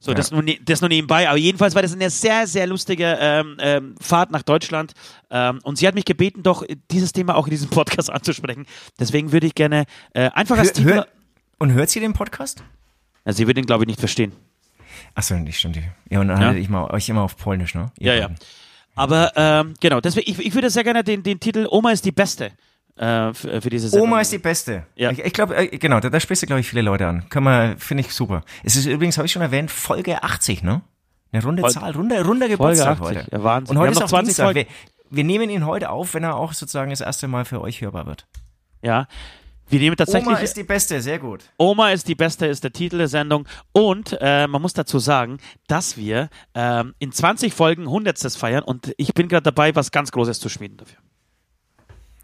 so, das, nur, ne- das nur nebenbei. Aber jedenfalls war das eine sehr, sehr lustige ähm, ähm, Fahrt nach Deutschland. Ähm, und sie hat mich gebeten, doch dieses Thema auch in diesem Podcast anzusprechen. Deswegen würde ich gerne äh, einfach als Titel. hör, und hört sie den Podcast? Ja, sie wird ihn, glaube ich, nicht verstehen. Achso, nicht stimmt. Ja, und dann Ja. haltet ich mal euch immer auf Polnisch, ne? Ihr Ja, ja. beiden. Aber ähm, genau, deswegen, ich, ich würde sehr gerne den, den Titel Oma ist die Beste äh, für, für diese Sendung. Oma ist die Beste. Ja. Ich, ich glaube, äh, genau, da, da sprichst du, glaube ich, viele Leute an. Kann man, finde ich super. Es ist übrigens, habe ich schon erwähnt, Folge 80, ne? Eine runde Folge- Zahl, runder, runder Geburtstag 80, heute. ja, Wahnsinn. Und heute ist auch 20 Dienstag. Wir, wir nehmen ihn heute auf, wenn er auch sozusagen das erste Mal für euch hörbar wird. Ja. Wir nehmen tatsächlich. Oma ist die Beste, sehr gut. Oma ist die Beste, ist der Titel der Sendung. Und äh, man muss dazu sagen, dass wir ähm, in 20 Folgen Hundertstes feiern und ich bin gerade dabei, was ganz Großes zu schmieden dafür.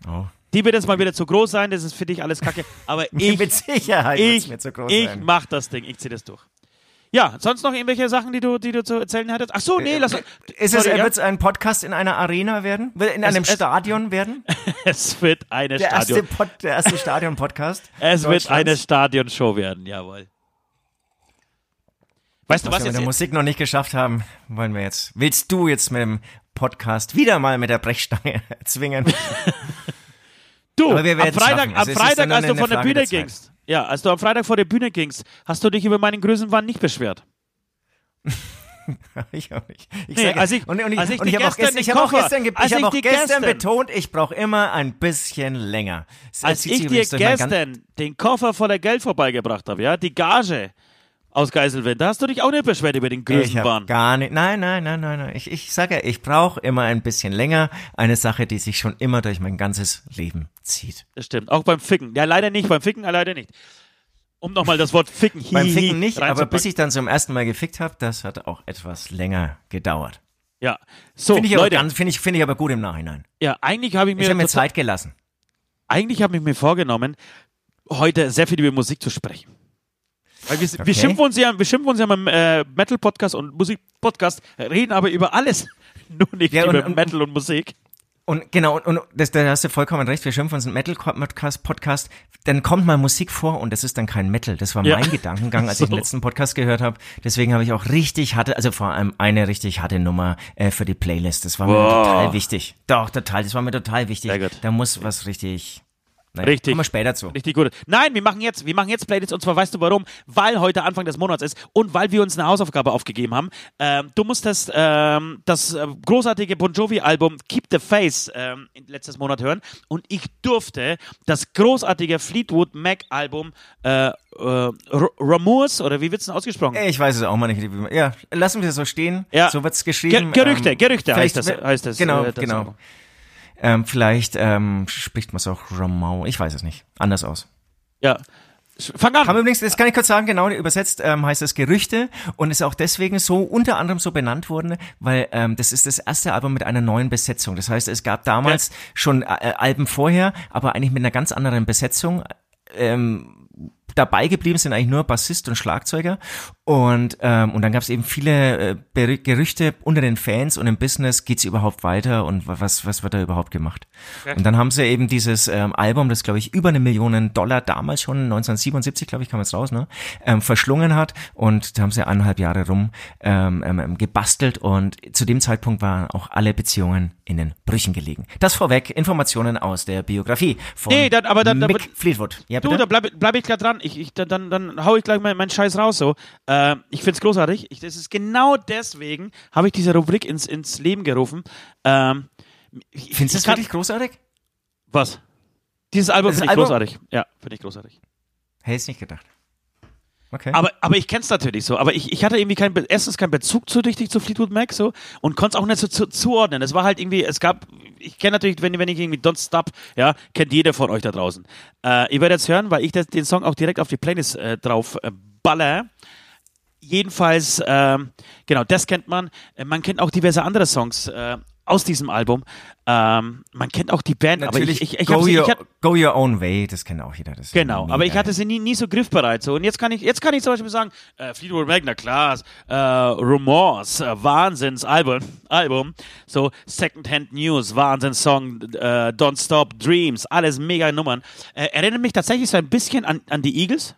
Oh. Die wird jetzt mal wieder zu groß sein, das ist für dich alles kacke. Aber ich, Mit Sicherheit ich, mir zu groß ich sein. mach das Ding, ich zieh das durch. Ja, sonst noch irgendwelche Sachen, die du, die du zu erzählen hattest? Ach so, nee, lass Ist es, sorry, ja? wird es ein Podcast in einer Arena werden? In einem es- Stadion werden? es wird eine Der erste, Stadion. Pod, der erste Stadion-Podcast? Es wird eine Stadionshow werden, jawohl. Weißt du Was was wir mit der Musik noch nicht geschafft haben, wollen wir jetzt. Willst du jetzt mit dem Podcast wieder mal mit der Brechstange zwingen? Du, Aber wir am Freitag, am Es ist Freitag als du von der Bühne gingst, ja, als du am Freitag vor der Bühne gingst, hast du dich über meinen Größenwahn nicht beschwert. ich auch nicht. Ich Nee, sage, als ich- und, und ich, als ich und ich habe auch gestern ich habe auch gestern, ich ich auch die gestern gestern- betont, ich brauche immer ein bisschen länger. Als ich dir gestern den Koffer voller Geld vorbeigebracht habe, ja, die Gage aus Geiselwind, da hast du dich auch nicht beschwert über den Größenwahn. gar nicht. Nein, nein, nein, nein, nein. Ich, ich sage ja, ich brauche immer ein bisschen länger. Eine Sache, die sich schon immer durch mein ganzes Leben zieht. Das stimmt. Auch beim Ficken. Ja, leider nicht. Beim Ficken leider nicht. Um nochmal das Wort Ficken Beim hihi Ficken nicht, aber bis ich dann zum ersten Mal gefickt habe, das hat auch etwas länger gedauert. Ja. So, Finde ich, aber Leute. ganz- finde ich, finde ich aber gut im Nachhinein. ja, eigentlich habe ich mir, Ich habe mir Zeit gelassen. eigentlich habe ich mir vorgenommen, heute sehr viel über Musik zu sprechen. Weil wir, wir, Okay. schimpfen uns ja, wir schimpfen uns ja beim äh, Metal-Podcast und Musik-Podcast, reden aber über alles, nur nicht Ja, und- über und- Metal und Musik. Und genau, und, und das, da hast du vollkommen recht, wir schimpfen uns einen Metal-Podcast, dann kommt mal Musik vor und das ist dann kein Metal. Das war Ja. mein Gedankengang, als ich den So. letzten Podcast gehört habe. Deswegen habe ich auch richtig harte, also vor allem eine richtig harte Nummer äh, für die Playlist. Das war mir Boah. total wichtig. Doch, total, das war mir total wichtig. Sehr gut. Da muss was richtig, naja, Richtig. kommen wir später zu. Richtig gut. Nein, wir machen jetzt, wir machen jetzt Playlists und zwar weißt du warum? Weil heute Anfang des Monats ist und weil wir uns eine Hausaufgabe aufgegeben haben. Ähm, du musstest ähm, das äh, großartige Bon Jovi Album Keep the Face ähm, letztes Monat hören und ich durfte das großartige Fleetwood Mac Album äh, äh, Ramours oder wie wird's denn ausgesprochen? Ich weiß es auch mal nicht. Ja, lassen wir es so stehen. Ja. So wird's geschrieben. Ge Gerüchte, Ähm, Gerüchte heißt das, heißt das. Genau, äh, das genau. Album. Ähm, vielleicht ähm, spricht man es auch Ramau. Ich weiß es nicht. Anders aus. Ja. Fang an. Haben übrigens, das kann ich kurz sagen, genau, übersetzt ähm, heißt das Gerüchte und ist auch deswegen so unter anderem so benannt worden, weil ähm, das ist das erste Album mit einer neuen Besetzung. Das heißt, es gab damals schon äh, Alben vorher, aber eigentlich mit einer ganz anderen Besetzung. Ähm, dabei geblieben sind eigentlich nur Bassist und Schlagzeuger und ähm, und dann gab es eben viele äh, Gerüchte unter den Fans und im Business geht's überhaupt weiter und was was wird da überhaupt gemacht? Okay. und dann haben sie eben dieses ähm, Album das glaube ich über eine Million Dollar damals schon 1977 glaube ich kam es raus ne ähm, verschlungen hat. Und da haben sie eineinhalb Jahre rum ähm, ähm, gebastelt. Und zu dem Zeitpunkt waren auch alle Beziehungen in den Brüchen gelegen. Das vorweg Informationen aus der Biografie von nee, dann, aber dann, Mick Fleetwood. Ja, du da bleib, bleib ich gerade dran. Ich, ich, dann, dann hau ich gleich meinen mein Scheiß raus so. Äh, ich find's großartig. Ich, das ist genau deswegen, habe ich diese Rubrik ins, ins Leben gerufen. Ähm, Findest du das wirklich großartig? Was? Dieses Album finde ich Album? großartig. Ja, finde ich großartig. Hätte ich nicht gedacht. Okay. Aber, aber ich kenn's natürlich so. Aber ich, ich hatte irgendwie kein, erstens keinen Bezug zu richtig zu Fleetwood Mac so und konnte es auch nicht so zu, zuordnen. Es war halt irgendwie, es gab, ich kenne natürlich, wenn, wenn ich irgendwie Don't Stop, ja, kennt jeder von euch da draußen. Äh, ihr werdet jetzt hören, weil ich das, den Song auch direkt auf die Playlist äh, drauf äh, baller. Jedenfalls, äh, genau, das kennt man. Äh, man kennt auch diverse andere Songs äh, aus diesem Album. Ähm, man kennt auch die Band, Natürlich, aber ich, ich, ich, go, sie, your, ich hat, go Your Own Way, das kennt auch jeder. Das genau, aber ich hatte sie nie, nie so griffbereit. So. Und jetzt kann ich, jetzt kann ich zum Beispiel sagen, äh, Fleetwood Mac, na klar, äh, Remorse, äh, Wahnsinnsalbum, Album, so Secondhand News, Wahnsinnssong, äh, Don't Stop Dreams, alles mega Nummern. Äh, erinnert mich tatsächlich so ein bisschen an, an die Eagles.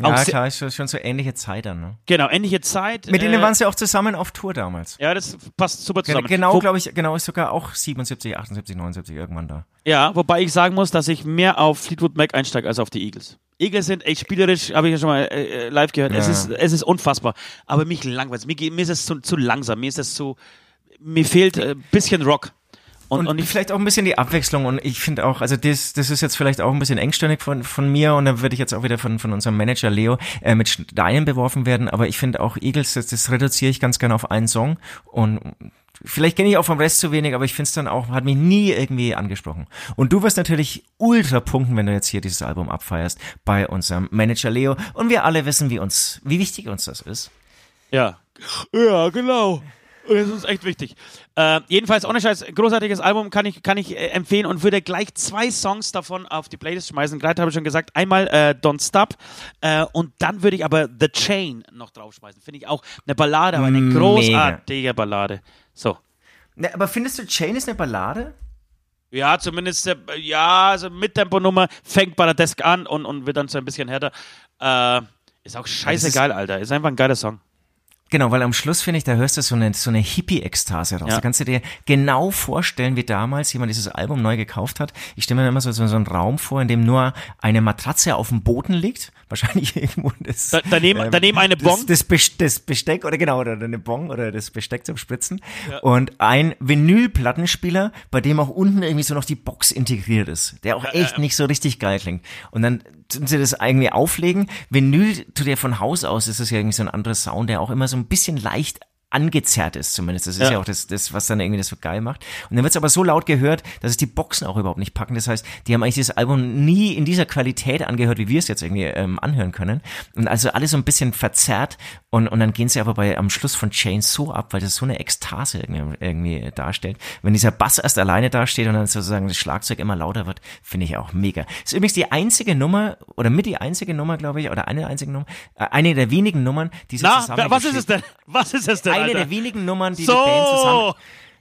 Ja, auch klar, ist schon so ähnliche Zeit dann, ne? Genau, ähnliche Zeit. Mit denen äh, waren sie auch zusammen auf Tour damals. Ja, das passt super zusammen. Genau, glaube ich, genau, ist sogar auch 77, 78, 79 irgendwann da. Ja, wobei ich sagen muss, dass ich mehr auf Fleetwood Mac einsteige als auf die Eagles. Eagles sind echt spielerisch, habe ich ja schon mal äh, äh, live gehört. Ja. Es, ist, es ist unfassbar. Aber mich langweilt mir, mir ist es zu, zu langsam, mir ist es zu, mir fehlt ein äh, bisschen Rock. Und, und, und vielleicht auch ein bisschen die Abwechslung. Und ich finde auch, also das, das ist jetzt vielleicht auch ein bisschen engstirnig von, von mir. Und dann würde ich jetzt auch wieder von, von unserem Manager Leo äh, mit Steinen beworfen werden. Aber ich finde auch Eagles, das, das reduziere ich ganz gerne auf einen Song. Und vielleicht kenne ich auch vom Rest zu wenig, aber ich finde es dann auch, hat mich nie irgendwie angesprochen. Und du wirst natürlich ultra punkten, wenn du jetzt hier dieses Album abfeierst bei unserem Manager Leo. Und wir alle wissen, wie uns, wie wichtig uns das ist. Ja. Ja, genau. Das ist echt wichtig. Äh, jedenfalls, ohne Scheiß, großartiges Album kann ich, kann ich äh, empfehlen und würde gleich zwei Songs davon auf die Playlist schmeißen. Gerade habe ich schon gesagt, einmal äh, Don't Stop äh, und dann würde ich aber The Chain noch draufschmeißen. Finde ich auch eine Ballade, aber eine Mega. großartige Ballade. So. Ne, aber findest du Chain ist eine Ballade? Ja, zumindest, äh, ja, also mit Temponummer fängt bei der Desk an und, und wird dann so ein bisschen härter. Ist auch scheißegal, Alter. Ist einfach ein geiler Song. Genau, weil am Schluss finde ich, da hörst du so eine, so eine Hippie-Ekstase raus. Ja. Da kannst du dir genau vorstellen, wie damals jemand dieses Album neu gekauft hat. Ich stelle mir immer so, so, einen Raum vor, in dem nur eine Matratze auf dem Boden liegt. Wahrscheinlich irgendwo das. Da, daneben, ähm, daneben eine Bon. Das, das, das, Besteck, oder genau, oder eine Bon oder das Besteck zum Spritzen. Ja. Und ein Vinyl-Plattenspieler, bei dem auch unten irgendwie so noch die Box integriert ist. Der auch echt nicht so richtig geil klingt. Und dann tun sie das irgendwie auflegen. Vinyl tut ja von Haus aus, ist das ja irgendwie so ein anderer Sound, der auch immer so ein bisschen leicht angezerrt ist zumindest. Das ist ja, ja auch das, das, was dann irgendwie das so geil macht. Und dann wird es aber so laut gehört, dass es die Boxen auch überhaupt nicht packen. Das heißt, die haben eigentlich dieses Album nie in dieser Qualität angehört, wie wir es jetzt irgendwie ähm, anhören können. Und also alles so ein bisschen verzerrt. Und, und dann gehen sie aber bei am Schluss von Chains so ab, weil das so eine Ekstase irgendwie, irgendwie darstellt. Wenn dieser Bass erst alleine dasteht und dann sozusagen das Schlagzeug immer lauter wird, finde ich auch mega. Das ist übrigens die einzige Nummer, oder mit die einzige Nummer, glaube ich, oder eine einzige Nummer, äh, eine der wenigen Nummern, die sie Na, was ist es denn? Was ist es denn? eine Alter. der wenigen Nummern, die so. die Band zusammen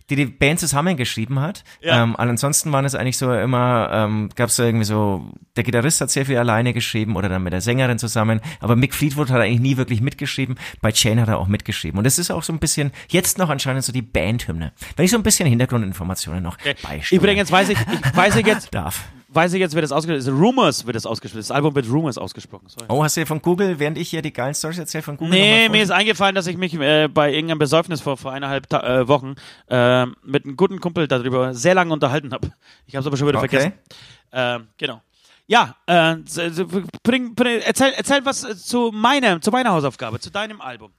die die Band zusammengeschrieben hat. Ja. Ähm, ansonsten waren es eigentlich so immer, ähm, gab es so irgendwie so, der Gitarrist hat sehr viel alleine geschrieben oder dann mit der Sängerin zusammen, aber Mick Fleetwood hat eigentlich nie wirklich mitgeschrieben, bei Chain hat er auch mitgeschrieben und das ist auch so ein bisschen, jetzt noch anscheinend so die Bandhymne. Wenn ich so ein bisschen Hintergrundinformationen noch okay. beisteuere. Übrigens weiß ich, ich weiß ich jetzt, darf weiß ich jetzt, wird das ausgesprochen. Rumors wird das ausgesprochen. Das Album wird Rumors ausgesprochen. Sorry. Oh, hast du ja von Google, während ich hier die geilen Stories erzähle, von Google? Nee, mir ist eingefallen, dass ich mich äh, bei irgendeinem Besäufnis vor, vor eineinhalb Ta äh, Wochen äh, mit einem guten Kumpel darüber sehr lange unterhalten habe. Ich habe es aber schon wieder okay. vergessen. Ähm, genau. Ja, äh, bring, bring, erzähl, erzähl was zu meiner, zu meiner Hausaufgabe, zu deinem Album.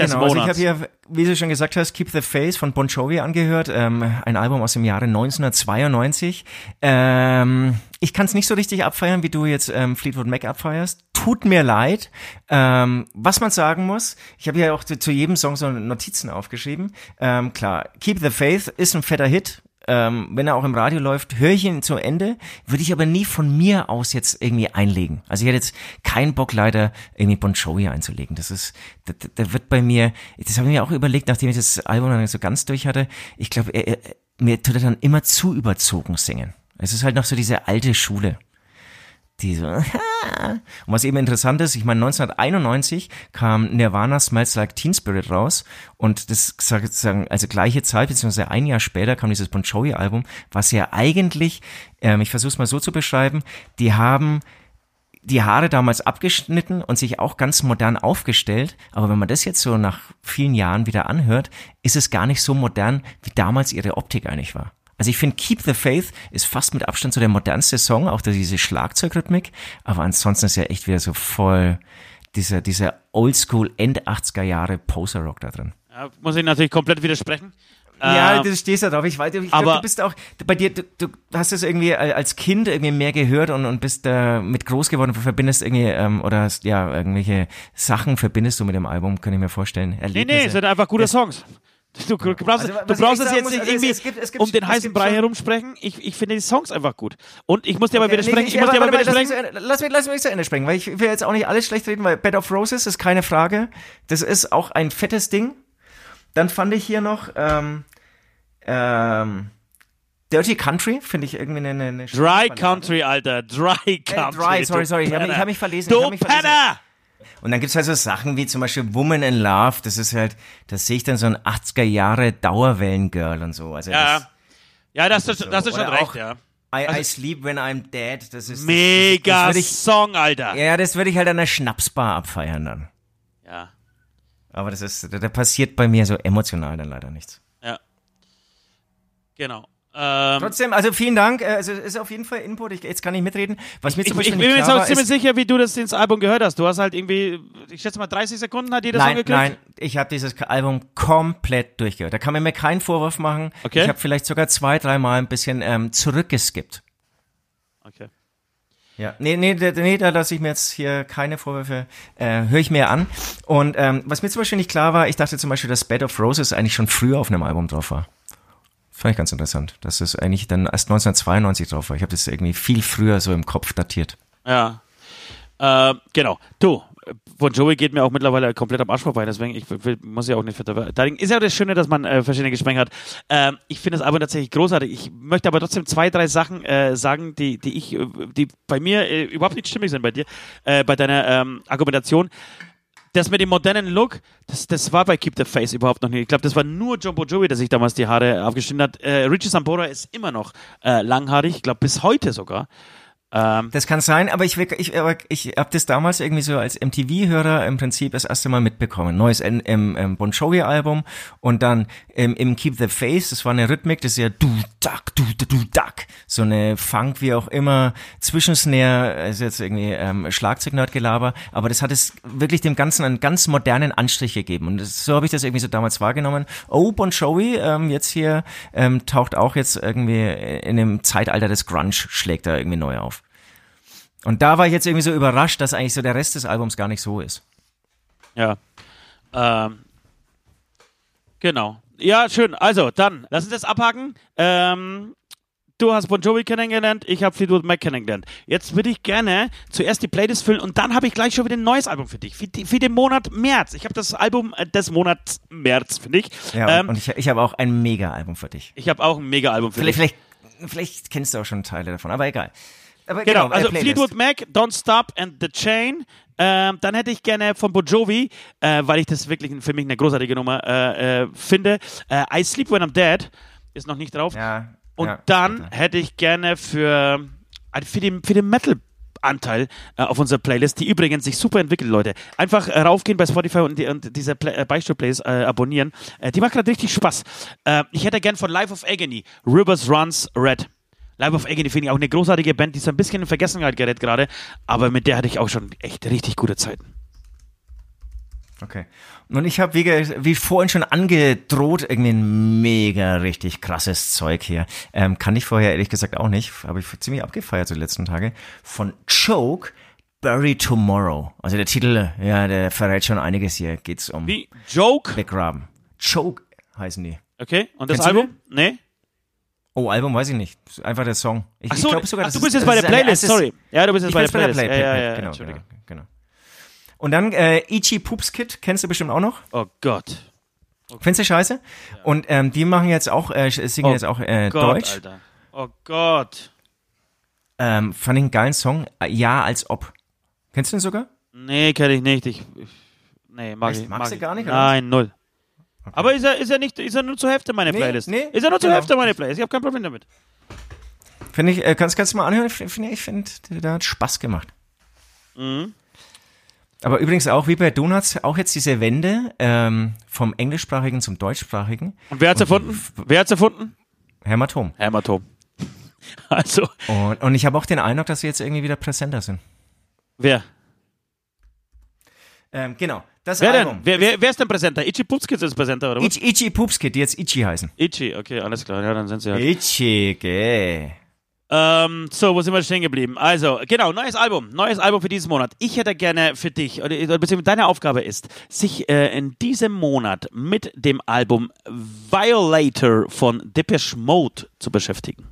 Des Genau, also ich habe hier, wie du schon gesagt hast, Keep the Face von Bon Jovi angehört, ähm, ein Album aus dem Jahre 1992. Ähm, ich kann es nicht so richtig abfeiern, wie du jetzt ähm, Fleetwood Mac abfeierst. Tut mir leid. Ähm, was man sagen muss, ich habe ja auch zu, zu jedem Song so Notizen aufgeschrieben. Ähm, klar, Keep the Faith ist ein fetter Hit. Ähm, wenn er auch im Radio läuft, höre ich ihn zu Ende, würde ich aber nie von mir aus jetzt irgendwie einlegen. Also ich hätte jetzt keinen Bock leider irgendwie Bon Jovi einzulegen. Das ist, da, da- wird bei mir, das habe ich mir auch überlegt, nachdem ich das Album dann so ganz durch hatte. Ich glaube, er, er, mir tut er dann immer zu überzogen singen. Es ist halt noch so diese alte Schule. Die so, und was eben interessant ist, ich meine, 1991 kam Nirvana Smells Like Teen Spirit raus und das sozusagen, also gleiche Zeit, beziehungsweise ein Jahr später kam dieses Bon Jovi Album, was ja eigentlich, ähm, ich versuche es mal so zu beschreiben, die haben die Haare damals abgeschnitten und sich auch ganz modern aufgestellt. Aber wenn man das jetzt so nach vielen Jahren wieder anhört, ist es gar nicht so modern, wie damals ihre Optik eigentlich war. Also ich finde Keep the Faith ist fast mit Abstand so der modernste Song, auch diese Schlagzeugrhythmik. Aber ansonsten ist ja echt wieder so voll dieser, dieser Oldschool End 80er Jahre Poser Rock da drin. Ja, muss ich natürlich komplett widersprechen. Ja, Ähm, du stehst da drauf. Ich weiß, ich glaub, aber- du bist auch, bei dir, du, du hast es irgendwie als Kind irgendwie mehr gehört und, und bist da mit groß geworden, du verbindest irgendwie, ähm, oder hast, ja, irgendwelche Sachen verbindest du mit dem Album, kann ich mir vorstellen. Nee, Erlebnisse. nee, es sind einfach gute Songs. Du, du brauchst, Also, du ich brauchst es jetzt muss, nicht also es- irgendwie es gibt- es gibt- um den es heißen Brei herumsprechen. Ich, ich finde die Songs einfach gut. Und ich muss dir aber Okay, widersprechen. nee, ich muss dir aber widersprechen. Lass mich, lass, mich, zu Ende sprechen, weil ich will jetzt auch nicht alles schlecht reden, weil Bed of Roses ist keine Frage. Das ist auch ein fettes Ding. Dann fand ich hier noch ähm, ähm, Dirty Country, finde ich irgendwie eine, eine Dry. Country, Alter. Dry Country. Dry, sorry, sorry, ich hab mich- ich Penner. hab mich verlesen, ich Du hab mich verlesen. Penner! Und dann gibt's halt so Sachen wie zum Beispiel Woman in Love, das ist halt, da sehe ich dann so ein 80er Jahre Dauerwellen-Girl und so. Also Ja, das, ja, das, das, das ist schon Oder recht, auch- ja. I, I Sleep When I'm Dead, das ist... Mega das, das, das würd Song, Alter. ich, Ja, das würde ich halt an der Schnapsbar abfeiern dann. Ja, Aber das ist, da, da passiert bei mir so emotional dann leider nichts. ja. Genau. Ähm, Trotzdem, also vielen Dank. äh, Also es ist auf jeden Fall Input. Ich, jetzt kann ich mitreden. Was mir ich, zum ich Beispiel bin mir jetzt auch ziemlich sicher, wie du das ins Album gehört hast. Du hast halt irgendwie, ich schätze mal 30 Sekunden hat jeder Song Nein, gekriegt. nein, ich habe dieses Album komplett durchgehört. Da kann man mir keinen Vorwurf machen. Okay. Ich habe vielleicht sogar zwei, dreimal ein bisschen ähm, zurückgeskippt. Okay. Ja, nee, nee, nee, da lasse ich mir jetzt hier keine Vorwürfe, äh, höre ich mir an. Und ähm, was mir zum Beispiel nicht klar war, ich dachte zum Beispiel, dass Bed of Roses eigentlich schon früher auf einem Album drauf war. Fand ich ganz interessant, dass es eigentlich dann erst 1992 drauf war. Ich habe das irgendwie viel früher so im Kopf datiert. Ja. Äh, genau. Du, Bon Jovi geht mir auch mittlerweile komplett am Arsch vorbei, deswegen ich will, muss ja auch nicht verteidigen. Ist ja auch das Schöne, dass man äh, verschiedene Geschmäcker hat. Ähm, ich finde das Album tatsächlich großartig. Ich möchte aber trotzdem zwei, drei Sachen äh, sagen, die, die ich, äh, die bei mir äh, überhaupt nicht stimmig sind bei dir, äh, bei deiner ähm, Argumentation. Das mit dem modernen Look, das, das war bei Keep the Face überhaupt noch nicht. Ich glaube, das war nur Bon Jovi, der sich damals die Haare aufgeschnitten hat. Äh, Richie Sambora ist immer noch äh, langhaarig, ich glaube bis heute sogar. Ähm, Das kann sein, aber ich, ich, ich habe das damals irgendwie so als MTV-Hörer im Prinzip das erste Mal mitbekommen. Neues im, im, im Bon Jovi-Album und dann im, im Keep the Face, das war eine Rhythmik, das ist ja du, dack, du, du, du, dack. So eine Funk, wie auch immer, Zwischensnare, ist jetzt irgendwie ähm, Schlagzeugnerdgelaber, aber das hat es wirklich dem Ganzen einen ganz modernen Anstrich gegeben und das, so habe ich das irgendwie so damals wahrgenommen. Oh, Bon Jovi, ähm, jetzt hier ähm, taucht auch jetzt irgendwie in dem Zeitalter des Grunge, schlägt er irgendwie neu auf. Und da war ich jetzt irgendwie so überrascht, dass eigentlich so der Rest des Albums gar nicht so ist. Ja. Ähm, genau. Ja, schön. Also, dann, lass uns das abhaken. Ähm, du hast Bon Jovi kennengelernt, ich habe Fleetwood Mac kennengelernt. Jetzt würde ich gerne zuerst die Playlist füllen und dann habe ich gleich schon wieder ein neues Album für dich. Für, für den Monat März. Ich habe das Album äh, des Monats März, finde ich. Ja, ähm, und ich, ich habe auch ein Mega-Album für dich. ich habe auch ein Mega-Album für Vielleicht, dich. vielleicht, vielleicht kennst du auch schon Teile davon, aber egal. Aber Genau, äh, also Playlist. Fleetwood Mac, Don't Stop and The Chain. Ähm, dann hätte ich gerne von Bon Jovi, äh, weil ich das wirklich für mich eine großartige Nummer äh, äh, finde. Äh, I Sleep When I'm Dead ist noch nicht drauf. Ja, Und ja, dann bitte. hätte ich gerne für, äh, für, den, für den Metal Anteil äh, auf unserer Playlist, die übrigens sich super entwickelt, Leute. Einfach äh, raufgehen bei Spotify und, die, und diese Play, äh, Beichtstuhl-Plays abonnieren. Die macht gerade richtig Spaß. Ich hätte gern von Life of Agony, Rivers Runs Red. Life of Agony finde ich auch eine großartige Band, die so ein bisschen in Vergessenheit gerät gerade, aber mit der hatte ich auch schon echt richtig gute Zeiten. Okay. Und ich habe, wie, wie vorhin schon angedroht, irgendwie ein mega richtig krasses Zeug hier. Ähm, kann ich vorher ehrlich gesagt auch nicht. Habe ich ziemlich abgefeiert so die letzten Tage. Von Choke, Bury Tomorrow. Also der Titel, ja, der verrät schon einiges hier. Geht's um Wie? Joke? Begraben. Choke heißen die. Okay. Und das Kennst Album? Nee? Oh, Album weiß ich nicht. Einfach der Song. Ich, Ach so, ich glaube sogar, ach, du bist ist, jetzt bei der Playlist, sorry. Ja, du bist jetzt bei bei der Playlist. Play, ja, ja, ja, genau, genau, genau. Und dann äh, Ichi Poops Kid, kennst du bestimmt auch noch? Oh Gott. Findest du scheiße? Und ähm, die machen jetzt auch, äh, singen Oh jetzt auch äh, Gott, Deutsch. Alter. Oh Gott. Ähm, fand ich einen geilen Song. Ja, als ob. Kennst du den sogar? Nee, kenne ich nicht. Ich, ich, nee, mag Echt? ich. Magst mag du gar nicht, Nein, null. Aber ist er, ist er nicht, ist er nur zur Hälfte meine Nee, Playlist? nee, ist er nur zur genau. Hälfte meine Playlist? Ich habe kein Problem damit. Finde ich, äh, kannst, kannst du mal anhören? Ich finde, ich finde, der hat Spaß gemacht. Mhm. Aber übrigens auch wie bei Donuts, auch jetzt diese Wende ähm, vom englischsprachigen zum deutschsprachigen. Und wer hat's erfunden? Wer hat's erfunden? Hämatom. Hämatom. Also, Und, und ich habe auch den Eindruck, dass sie jetzt irgendwie wieder präsenter sind. wer? Ähm, genau, das Wer Album. denn? Wer, wer, wer ist denn Präsenter? Ichi Pupskis ist Präsenter, oder was? Ichi, Ichi Poopskid, die jetzt Ichi heißen. Ichi, okay, alles klar. Ja, dann sind sie halt. Ichi, gell. Ähm, so, wo sind wir stehen geblieben? Also, genau, neues Album. Neues Album für dieses Monat. Ich hätte gerne für dich, oder oder beziehungsweise deine Aufgabe ist, sich äh, in diesem Monat mit dem Album Violator von Depeche Mode zu beschäftigen.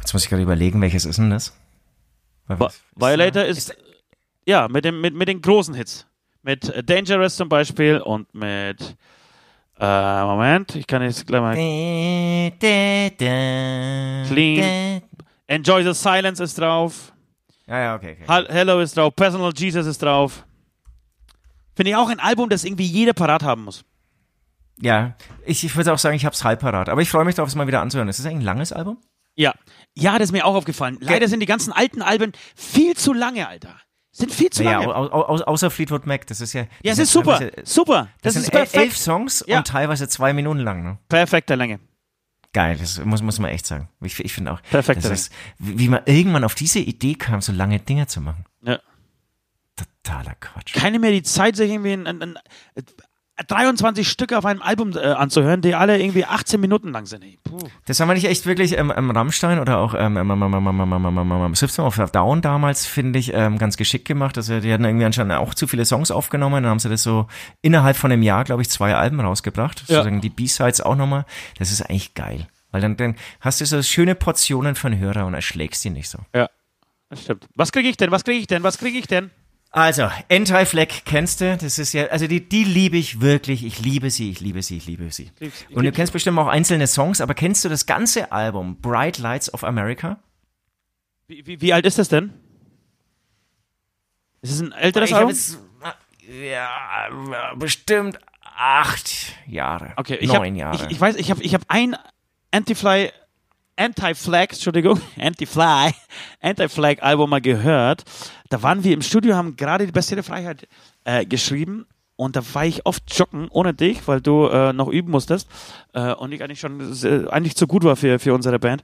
Jetzt muss ich gerade überlegen, welches ist denn das? Violator ist, ja, mit, dem, mit, mit den großen Hits. Mit äh, Dangerous zum Beispiel und mit, äh, Moment, ich kann jetzt gleich mal, Clean. Enjoy the Silence ist drauf. Ja, ja, okay, okay. Hel- Hello ist drauf, Personal Jesus ist drauf. Finde ich auch ein Album, das irgendwie jeder parat haben muss. Ja, ich, ich würde auch sagen, ich habe es halb parat. Aber ich freue mich darauf, es mal wieder anzuhören. Ist das eigentlich ein langes Album? Ja. Ja, das ist mir auch aufgefallen. Leider sind die ganzen alten Alben viel zu lange, Alter. Sind viel zu Ja, lange. au, au, au, außer Fleetwood Mac. Das ist ja. Ja, es das ist super. teilweise- Super. Das, Das, ist sind el- perfekt. elf Songs Ja. und teilweise zwei Minuten lang. Ne? Perfekte Länge. Geil, das muss, muss man echt sagen. Ich, ich finde auch, Perfekte das ist, wie wie man irgendwann auf diese Idee kam, so lange Dinge zu machen. Ja. Totaler Quatsch. Keine mehr die Zeit, sich irgendwie ein, ein, ein, 23 Stücke auf einem Album äh, anzuhören, die alle irgendwie 18 Minuten lang sind. Hey, das haben wir nicht echt wirklich ähm, ähm, Rammstein oder auch ähm, ähm, ähm, ähm, System of Down damals, finde ich, ähm, ganz geschickt gemacht. Also die hatten irgendwie anscheinend auch zu viele Songs aufgenommen. Dann haben sie das so innerhalb von einem Jahr, glaube ich, zwei Alben rausgebracht. Ja. Sozusagen die B-Sides auch nochmal. Das ist eigentlich geil. Weil dann, dann hast du so schöne Portionen von Hörer und erschlägst die nicht so. Ja, das stimmt. Was kriege ich denn? Was kriege ich denn? Was kriege ich denn? Also, Anti-Flag kennst du, das ist ja, also die, die liebe ich wirklich, ich liebe sie, ich liebe sie, ich liebe sie. Ich Und du kennst bestimmt auch einzelne Songs, aber kennst du das ganze Album Bright Lights of America? Wie, wie, wie alt ist das denn? Ist es ein älteres ich Album? jetzt, ja, bestimmt acht Jahre, Okay, ich neun hab, Jahre. Ich, ich weiß, ich habe ich hab ein Anti-Fly, Anti-Flag, Entschuldigung, Anti-Fly, Anti-Flag-Album mal gehört. Da waren wir im Studio, haben gerade die Beste Freiheit äh, geschrieben. Und da war ich oft joggen ohne dich, weil du äh, noch üben musstest. Äh, und ich eigentlich schon sehr, eigentlich zu gut war für, für unsere Band.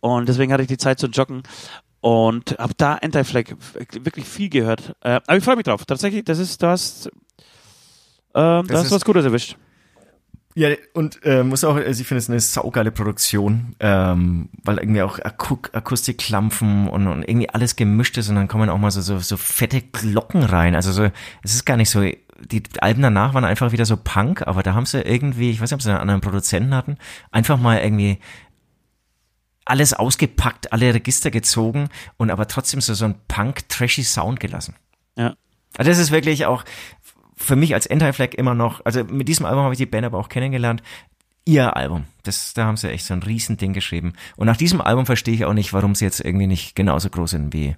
Und deswegen hatte ich die Zeit zu joggen. Und habe da Anti-Flag wirklich viel gehört. Äh, aber ich freue mich drauf. Tatsächlich, das ist das. Äh, da Das hast ist- was Gutes erwischt. Ja, und äh, muss auch, also ich finde es eine saugeile Produktion, ähm, weil irgendwie auch Aku Akustikklampfen und, und irgendwie alles gemischt ist und dann kommen auch mal so, so, so fette Glocken rein. Also so, es ist gar nicht so, die Alben danach waren einfach wieder so Punk, aber da haben sie irgendwie, ich weiß nicht, ob sie einen anderen Produzenten hatten, einfach mal irgendwie alles ausgepackt, alle Register gezogen und aber trotzdem so, so ein Punk-trashy Sound gelassen. Ja. Also das ist wirklich auch für mich als Anti-Flag immer noch, also mit diesem Album habe ich die Band aber auch kennengelernt, ihr Album. Das, da haben sie echt so ein Riesending geschrieben. Und nach diesem Album verstehe ich auch nicht, warum sie jetzt irgendwie nicht genauso groß sind wie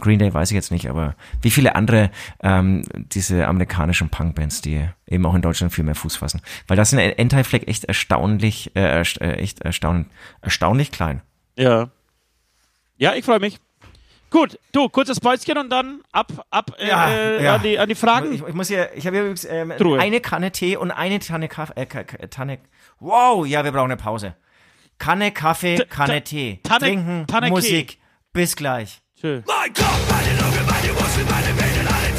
Green Day, weiß ich jetzt nicht, aber wie viele andere ähm, diese amerikanischen Punkbands, die eben auch in Deutschland viel mehr Fuß fassen. Weil das sind Anti-Flag echt erstaunlich, äh, äh, echt erstaun, erstaunlich klein. Ja. Ja, ich freue mich. Gut, du, kurzes Päuschen und dann ab, ab äh, Ja, äh, ja. An, die, an die Fragen. Ich, ich muss hier, ich habe hier übrigens ähm, eine Kanne Tee und eine Tanne Kaffee. Äh, Tanne. Wow, ja, wir brauchen eine Pause. Kanne Kaffee, Ta- Kanne Tee. Tanne- Trinken, Tanne Musik. Bis gleich. Tschö. Mein Kopf, meine Lunge, meine Muskeln, meine Venen, alle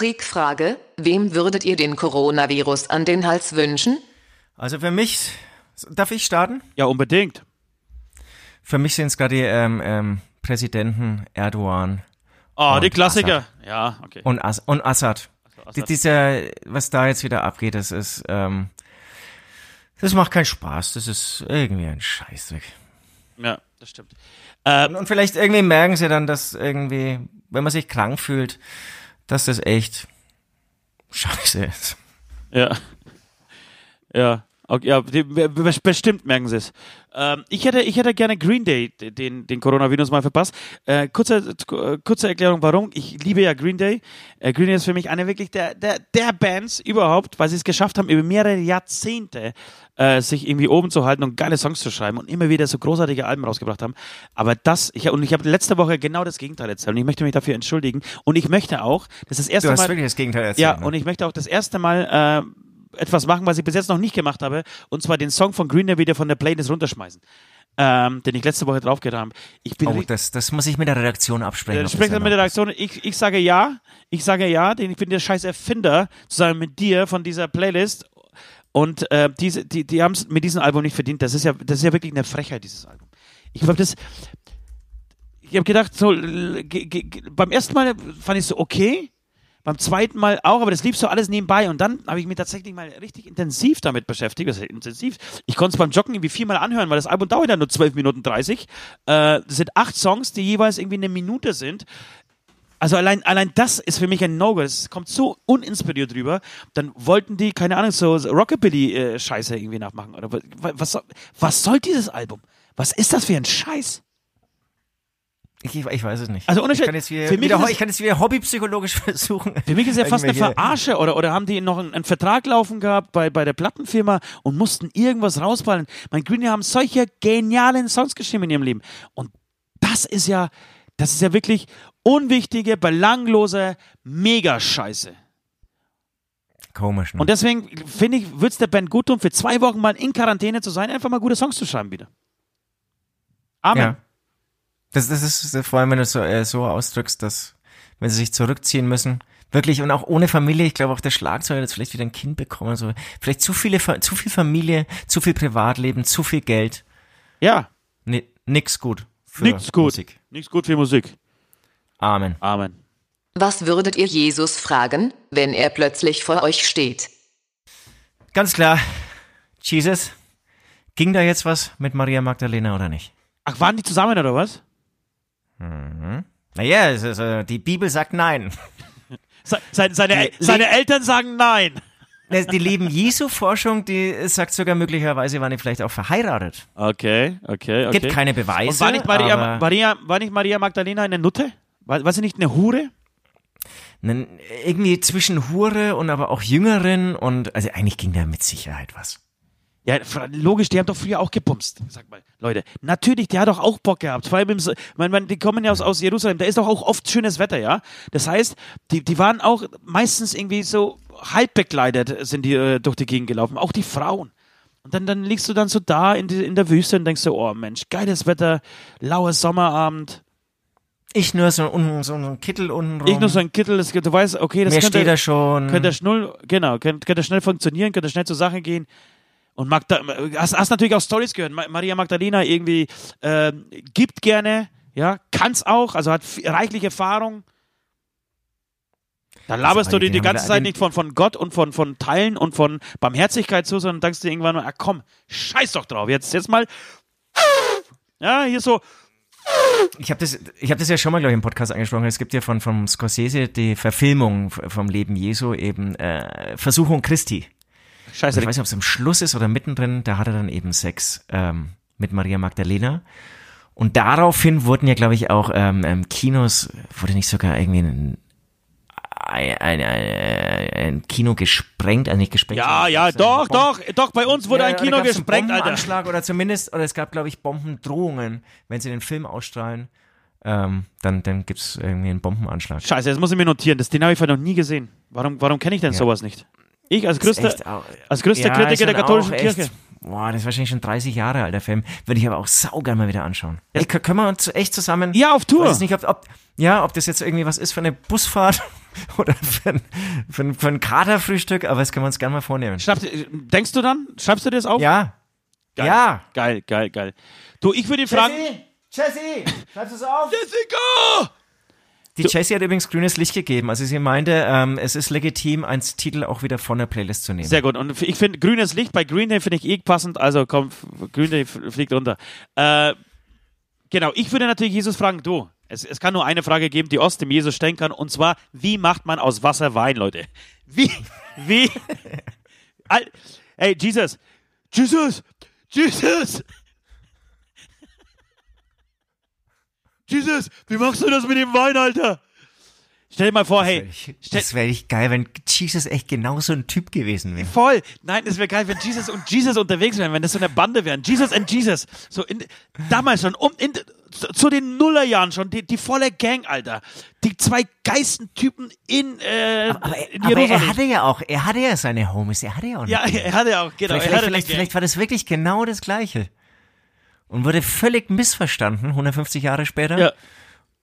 Freak-Frage, wem würdet ihr den Coronavirus an den Hals wünschen? Also für mich, darf ich starten? Ja, unbedingt. Für mich sind es gerade die ähm, ähm, Präsidenten Erdogan Oh, Und die Klassiker. Ja, okay. und, As und Assad. Assad. Die, dieser, was da jetzt wieder abgeht, das ist, ähm, das macht keinen Spaß. Das ist irgendwie ein Scheißdreck. Ja, das stimmt. Äh, Und, und vielleicht irgendwie merken sie dann, dass irgendwie, wenn man sich krank fühlt, dass das echt scheiße ist. Ja. Ja. Okay, ja, bestimmt merken sie es. Ähm, ich, hätte, ich hätte gerne Green Day, den, den Coronavirus mal verpasst. Äh, kurze, kurze Erklärung, warum. Ich liebe ja Green Day. Äh, Green Day ist für mich eine wirklich der, der, der Bands überhaupt, weil sie es geschafft haben, über mehrere Jahrzehnte äh, sich irgendwie oben zu halten und geile Songs zu schreiben und immer wieder so großartige Alben rausgebracht haben. Aber das, ich, und ich habe letzte Woche genau das Gegenteil erzählt und ich möchte mich dafür entschuldigen. Und ich möchte auch, das ist das erste Du hast Mal. wirklich das Gegenteil erzählt. Ja, ne? und ich möchte auch das erste Mal äh, etwas machen, was ich bis jetzt noch nicht gemacht habe, und zwar den Song von Green Day wieder von der Playlist runterschmeißen, ähm, den ich letzte Woche draufgetan habe. Ich bin Oh, das, das muss ich mit der Redaktion absprechen. dann mit der. Redaktion. Ich, ich sage ja, ich sage ja, denn ich bin der scheiß Erfinder zusammen mit dir von dieser Playlist. Und äh, diese, die, die haben es mit diesem Album nicht verdient. Das ist ja, das ist ja wirklich eine Frechheit, dieses Album. Ich glaube, das. Ich habe gedacht, so beim ersten Mal fand ich so okay, beim zweiten Mal auch, aber das lief so alles nebenbei. Und dann habe ich mich tatsächlich mal richtig intensiv damit beschäftigt. Das heißt intensiv. Ich konnte es beim Joggen irgendwie viermal anhören, weil das Album dauert ja nur 12 Minuten 30. Äh, das sind acht Songs, die jeweils irgendwie eine Minute sind. Also allein, allein das ist für mich ein No-Go. Das kommt so uninspiriert rüber. Dann wollten die, keine Ahnung, so Rockabilly-Scheiße irgendwie nachmachen. Oder was, was soll dieses Album? Was ist das für ein Scheiß? Ich, ich weiß es nicht. Also ohne ich kann jetzt wieder, für mich wieder, ich kann jetzt wieder hobbypsychologisch versuchen. Für mich ist ja fast eine Verarsche. Oder, oder haben die noch einen, einen Vertrag laufen gehabt bei, bei der Plattenfirma und mussten irgendwas rausballen? Mein Green Day haben solche genialen Songs geschrieben in ihrem Leben. Und das ist ja, das ist ja wirklich unwichtige, belanglose Mega-Scheiße. Komisch, ne? Und deswegen finde ich, würde es der Band gut tun, für zwei Wochen mal in Quarantäne zu sein, einfach mal gute Songs zu schreiben wieder. Amen. Ja. Das, das ist vor allem, wenn du es so, äh, so ausdrückst, dass, wenn sie sich zurückziehen müssen, wirklich und auch ohne Familie, ich glaube auch der Schlagzeuger hat jetzt vielleicht wieder ein Kind bekommen, so, vielleicht zu viele, zu viel Familie, zu viel Privatleben, zu viel Geld, Ja, Ni- nix gut. Für nichts gut. Musik. Nichts gut für Musik. Amen. Amen. Was würdet ihr Jesus fragen, wenn er plötzlich vor euch steht? Ganz klar, Jesus, ging da jetzt was mit Maria Magdalena oder nicht? Ach, waren die zusammen oder was? Naja, es ist, äh, die Bibel sagt nein. Se seine, seine, seine Eltern sagen nein. Ne, Die Leben Jesu-Forschung, die sagt sogar möglicherweise, waren die vielleicht auch verheiratet. Okay, okay, okay. Gibt keine Beweise. Und war nicht, Maria, Maria, war nicht Maria Magdalena eine Nutte? War, war sie nicht eine Hure? irgendwie zwischen Hure und aber auch Jüngerin und also eigentlich ging da mit Sicherheit was. Ja, logisch, die haben doch früher auch gebumst. Sag mal, Leute. Natürlich, der hat doch auch Bock gehabt. Vor allem, im, So- man, man, die kommen ja aus, aus Jerusalem, da ist doch auch oft schönes Wetter, ja. Das heißt, die, die waren auch meistens irgendwie so halb bekleidet, sind die äh, durch die Gegend gelaufen. Auch die Frauen. Und dann, dann liegst du dann so da in, die, in der Wüste und denkst so, oh Mensch, geiles Wetter, lauer Sommerabend. Ich nur so, un, so einen Kittel unten rum. Ich nur so ein Kittel, das, du weißt, okay, das Mir könnte, steht da schon. könnte schnell, genau, könnte, könnte schnell funktionieren, könnte schnell zur Sache gehen. Und Magda, hast, hast natürlich auch Stories gehört. Ma- Maria Magdalena irgendwie ähm, gibt gerne, ja, kann's auch, also hat reichlich Erfahrung. Da laberst aber du dir die ganze Zeit nicht von, von Gott und von, von Teilen und von Barmherzigkeit zu, sondern denkst dir irgendwann, ah komm, scheiß doch drauf, jetzt, jetzt mal, ja, hier so, Ich habe das, ich hab das ja schon mal, glaube ich, im Podcast angesprochen. Es gibt ja von vom Scorsese die Verfilmung vom Leben Jesu eben äh, Versuchung Christi. Scheiße, Ich weiß nicht, ob es am Schluss ist oder mittendrin, da hat er dann eben Sex ähm, mit Maria Magdalena. Und daraufhin wurden ja, glaube ich, auch ähm, ähm, Kinos, wurde nicht sogar irgendwie ein, ein, ein, ein, Kino gesprengt, also nicht gesprengt. ja, ja, doch, doch, doch, bei uns wurde Ja, ein Kino gab's einen gesprengt, Alter. Oder zumindest, oder es gab, glaube ich, Bombendrohungen, wenn sie den Film ausstrahlen. Ähm, dann dann gibt es irgendwie einen Bombenanschlag. Scheiße, das muss ich mir notieren. Das den habe ich vielleicht noch nie gesehen. Warum, warum kenne ich denn Ja. sowas nicht? Ich als größter, echt als größter Ja, Kritiker der dann katholischen Kirche. Echt, boah, das ist wahrscheinlich schon 30 Jahre alt, der Film. Würde ich aber auch saugeil mal wieder anschauen. Ey, kö- können wir uns echt zusammen. Ja, auf Ich Tour. weiß nicht, ob, ob, ja, ob das jetzt irgendwie was ist für eine Busfahrt. Oder für ein, für ein, für ein Katerfrühstück, aber das können wir uns gerne mal vornehmen. Schreibst, denkst du dann? Schreibst du das auf? Ja. Geil. Ja. Geil, geil, geil. Du, ich würde ihn fragen. Jesse, schreibst du es auf? Jessica! Die Jessie hat übrigens grünes Licht gegeben. Also sie meinte, ähm, es ist legitim, als Titel auch wieder von der Playlist zu nehmen. Sehr gut. Und ich finde grünes Licht bei Green Day finde ich eh passend. Also komm, Green Day fliegt runter. Äh, genau, ich würde natürlich Jesus fragen, du, es, es kann nur eine Frage geben, die Ost dem Jesus stellen kann. Und zwar, wie macht man aus Wasser Wein, Leute? Wie, wie, hey, Jesus, Jesus, Jesus. Jesus, wie machst du das mit dem Wein, Alter? Stell dir mal vor, hey, Das wäre echt geil, wenn Jesus echt genau so ein Typ gewesen wäre. Voll. Nein, es wäre geil, wenn Jesus und Jesus unterwegs wären, wenn das so eine Bande wären. Jesus and Jesus. So in, damals schon, um, in, zu, den Nullerjahren schon, die, die volle Gang, Alter. Die zwei Geistentypen in, äh, Aber, er- in aber er hatte ja auch, er hatte ja seine Homies, er hatte ja auch ja, er hatte auch, genau. Vielleicht, vielleicht, vielleicht, vielleicht war das wirklich genau das Gleiche. Und wurde völlig missverstanden, 150 Jahre später. Ja.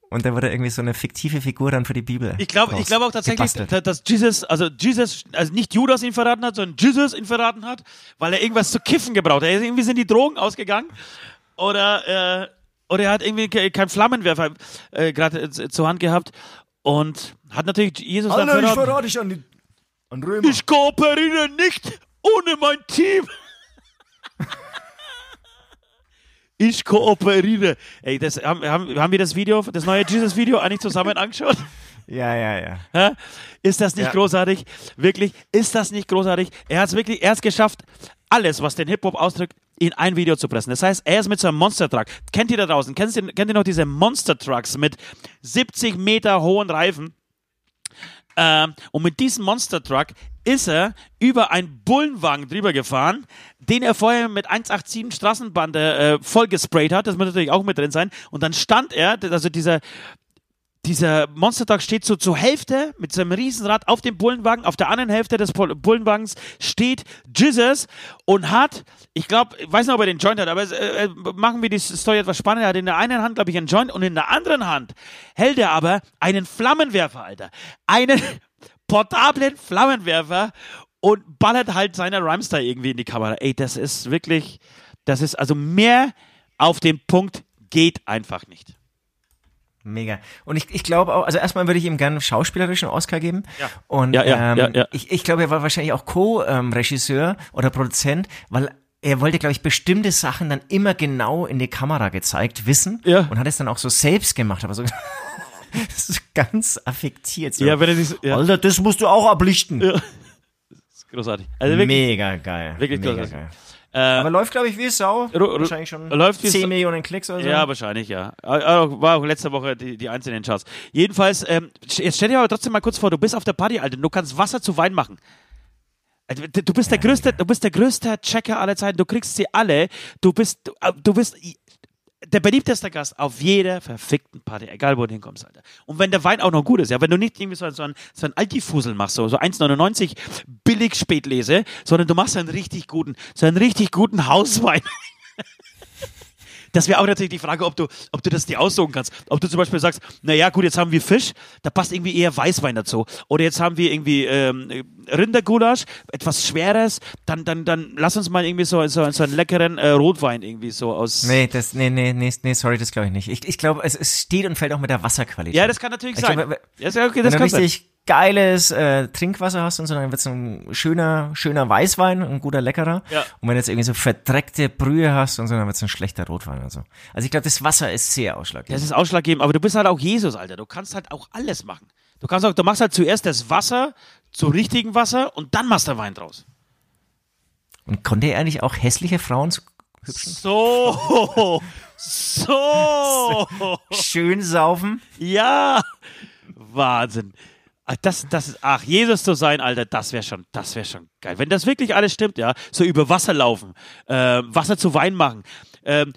Und da wurde irgendwie so eine fiktive Figur dann für die Bibel. Ich glaube, ich glaube auch tatsächlich, gebastelt. da- dass Jesus, also Jesus, also nicht Judas ihn verraten hat, sondern Jesus ihn verraten hat, weil er irgendwas zu kiffen gebraucht hat. Er- Irgendwie sind die Drogen ausgegangen oder, äh, oder er hat irgendwie ke- keinen Flammenwerfer äh, gerade äh, zur Hand gehabt und hat natürlich Jesus dann verraten. dich an die an Römer. Ich kooperiere nicht ohne mein Team. Ich kooperiere. Ey, das, haben, haben, haben wir das Video, das neue Jesus-Video eigentlich zusammen angeschaut? Ja, ja, ja. Hä? Ist das nicht Ja. großartig? Wirklich, ist das nicht großartig? Er hat es wirklich, er hat geschafft, alles, was den Hip-Hop ausdrückt, in ein Video zu pressen. Das heißt, er ist mit so einem Monster-Truck. Kennt ihr da draußen? Kennt ihr, kennt ihr noch diese Monster-Trucks mit 70 Meter hohen Reifen? Ähm, und mit diesem Monster Truck ist er über einen Bullenwagen drüber gefahren, den er vorher mit 187 Straßenbande äh, vollgesprayt hat. Das muss natürlich auch mit drin sein. Und dann stand er, also dieser, dieser Monster Truck steht so zur Hälfte mit seinem Riesenrad auf dem Bullenwagen. Auf der anderen Hälfte des Bullenwagens steht Jesus und hat, ich glaube, ich weiß nicht, ob er den Joint hat, aber äh, äh, machen wir die Story etwas spannender. Er hat in der einen Hand, glaube ich, einen Joint und in der anderen Hand hält er aber einen Flammenwerfer, Alter. Einen portablen Flammenwerfer und ballert halt seine Rhymestar irgendwie in die Kamera. Ey, das ist wirklich, das ist also mehr auf den Punkt geht einfach nicht. Mega. Und ich, ich glaube auch, also erstmal würde ich ihm gerne einen schauspielerischen Oscar geben. Ja. Und Ja, ja, ähm, ja. Ich, ich glaube, er war wahrscheinlich auch Co-Regisseur oder Produzent, weil er wollte, glaube ich, bestimmte Sachen dann immer genau in die Kamera gezeigt wissen Ja. und hat es dann auch so selbst gemacht, aber so das ist ganz affektiert. So. Ja, wenn er so- ja, Alter, das musst du auch ablichten. Ja. großartig. Also wirklich, Mega geil. Wirklich Mega großartig. geil. äh, Aber läuft, glaube ich, wie Sau. Ru- ru- Wahrscheinlich schon läuft wie 10 Sau. Millionen Klicks oder so. ja, wahrscheinlich, ja. Äh, äh, War auch letzte Woche die, die einzelnen Charts. Jedenfalls, ähm, jetzt stell dir aber trotzdem mal kurz vor, du bist auf der Party, Alter, du kannst Wasser zu Wein machen. Also, Du bist der größte, du bist der größte Checker aller Zeiten. Du kriegst sie alle. Du bist, du, äh, bist der beliebteste Gast auf jeder verfickten Party, egal wo du hinkommst, Alter. Und wenn der Wein auch noch gut ist, ja, wenn du nicht irgendwie so, so ein, so ein Altifusel machst, so, so 1,99 billig Spätlese, sondern du machst einen richtig guten, so einen richtig guten Hauswein. Das wäre auch natürlich die Frage, ob du, ob du das dir aussuchen kannst. Ob du zum Beispiel sagst, naja, gut, jetzt haben wir Fisch, da passt irgendwie eher Weißwein dazu. Oder jetzt haben wir irgendwie ähm, Rindergulasch, etwas Schweres, dann, dann, dann lass uns mal irgendwie so, so, so einen leckeren äh, Rotwein irgendwie so aus. Nee, das, nee, nee, nee, nee, sorry, das glaube ich nicht. Ich, ich glaube, es, es steht und fällt auch mit der Wasserqualität. Ja, das kann natürlich Ich sein. glaube, ja, okay, das kann sein. Geiles äh, Trinkwasser hast und so, dann wird es ein schöner, schöner Weißwein, ein guter leckerer. Ja. Und wenn du jetzt irgendwie so verdreckte Brühe hast und so, dann wird es ein schlechter Rotwein und so. Also ich glaube, das Wasser ist sehr ausschlaggebend. Das ist ausschlaggebend, aber du bist halt auch Jesus, Alter. Du kannst halt auch alles machen. Du kannst auch, du machst halt zuerst das Wasser zu richtigen Wasser und dann machst du Wein draus. Und konnte er eigentlich auch hässliche Frauen so hübschen? So, so, schön saufen? ja, Wahnsinn. Ach, Das, das ist, ach, Jesus zu sein, Alter, das wäre schon, das wäre schon geil. Wenn das wirklich alles stimmt, ja, so über Wasser laufen, äh, Wasser zu Wein machen, ähm,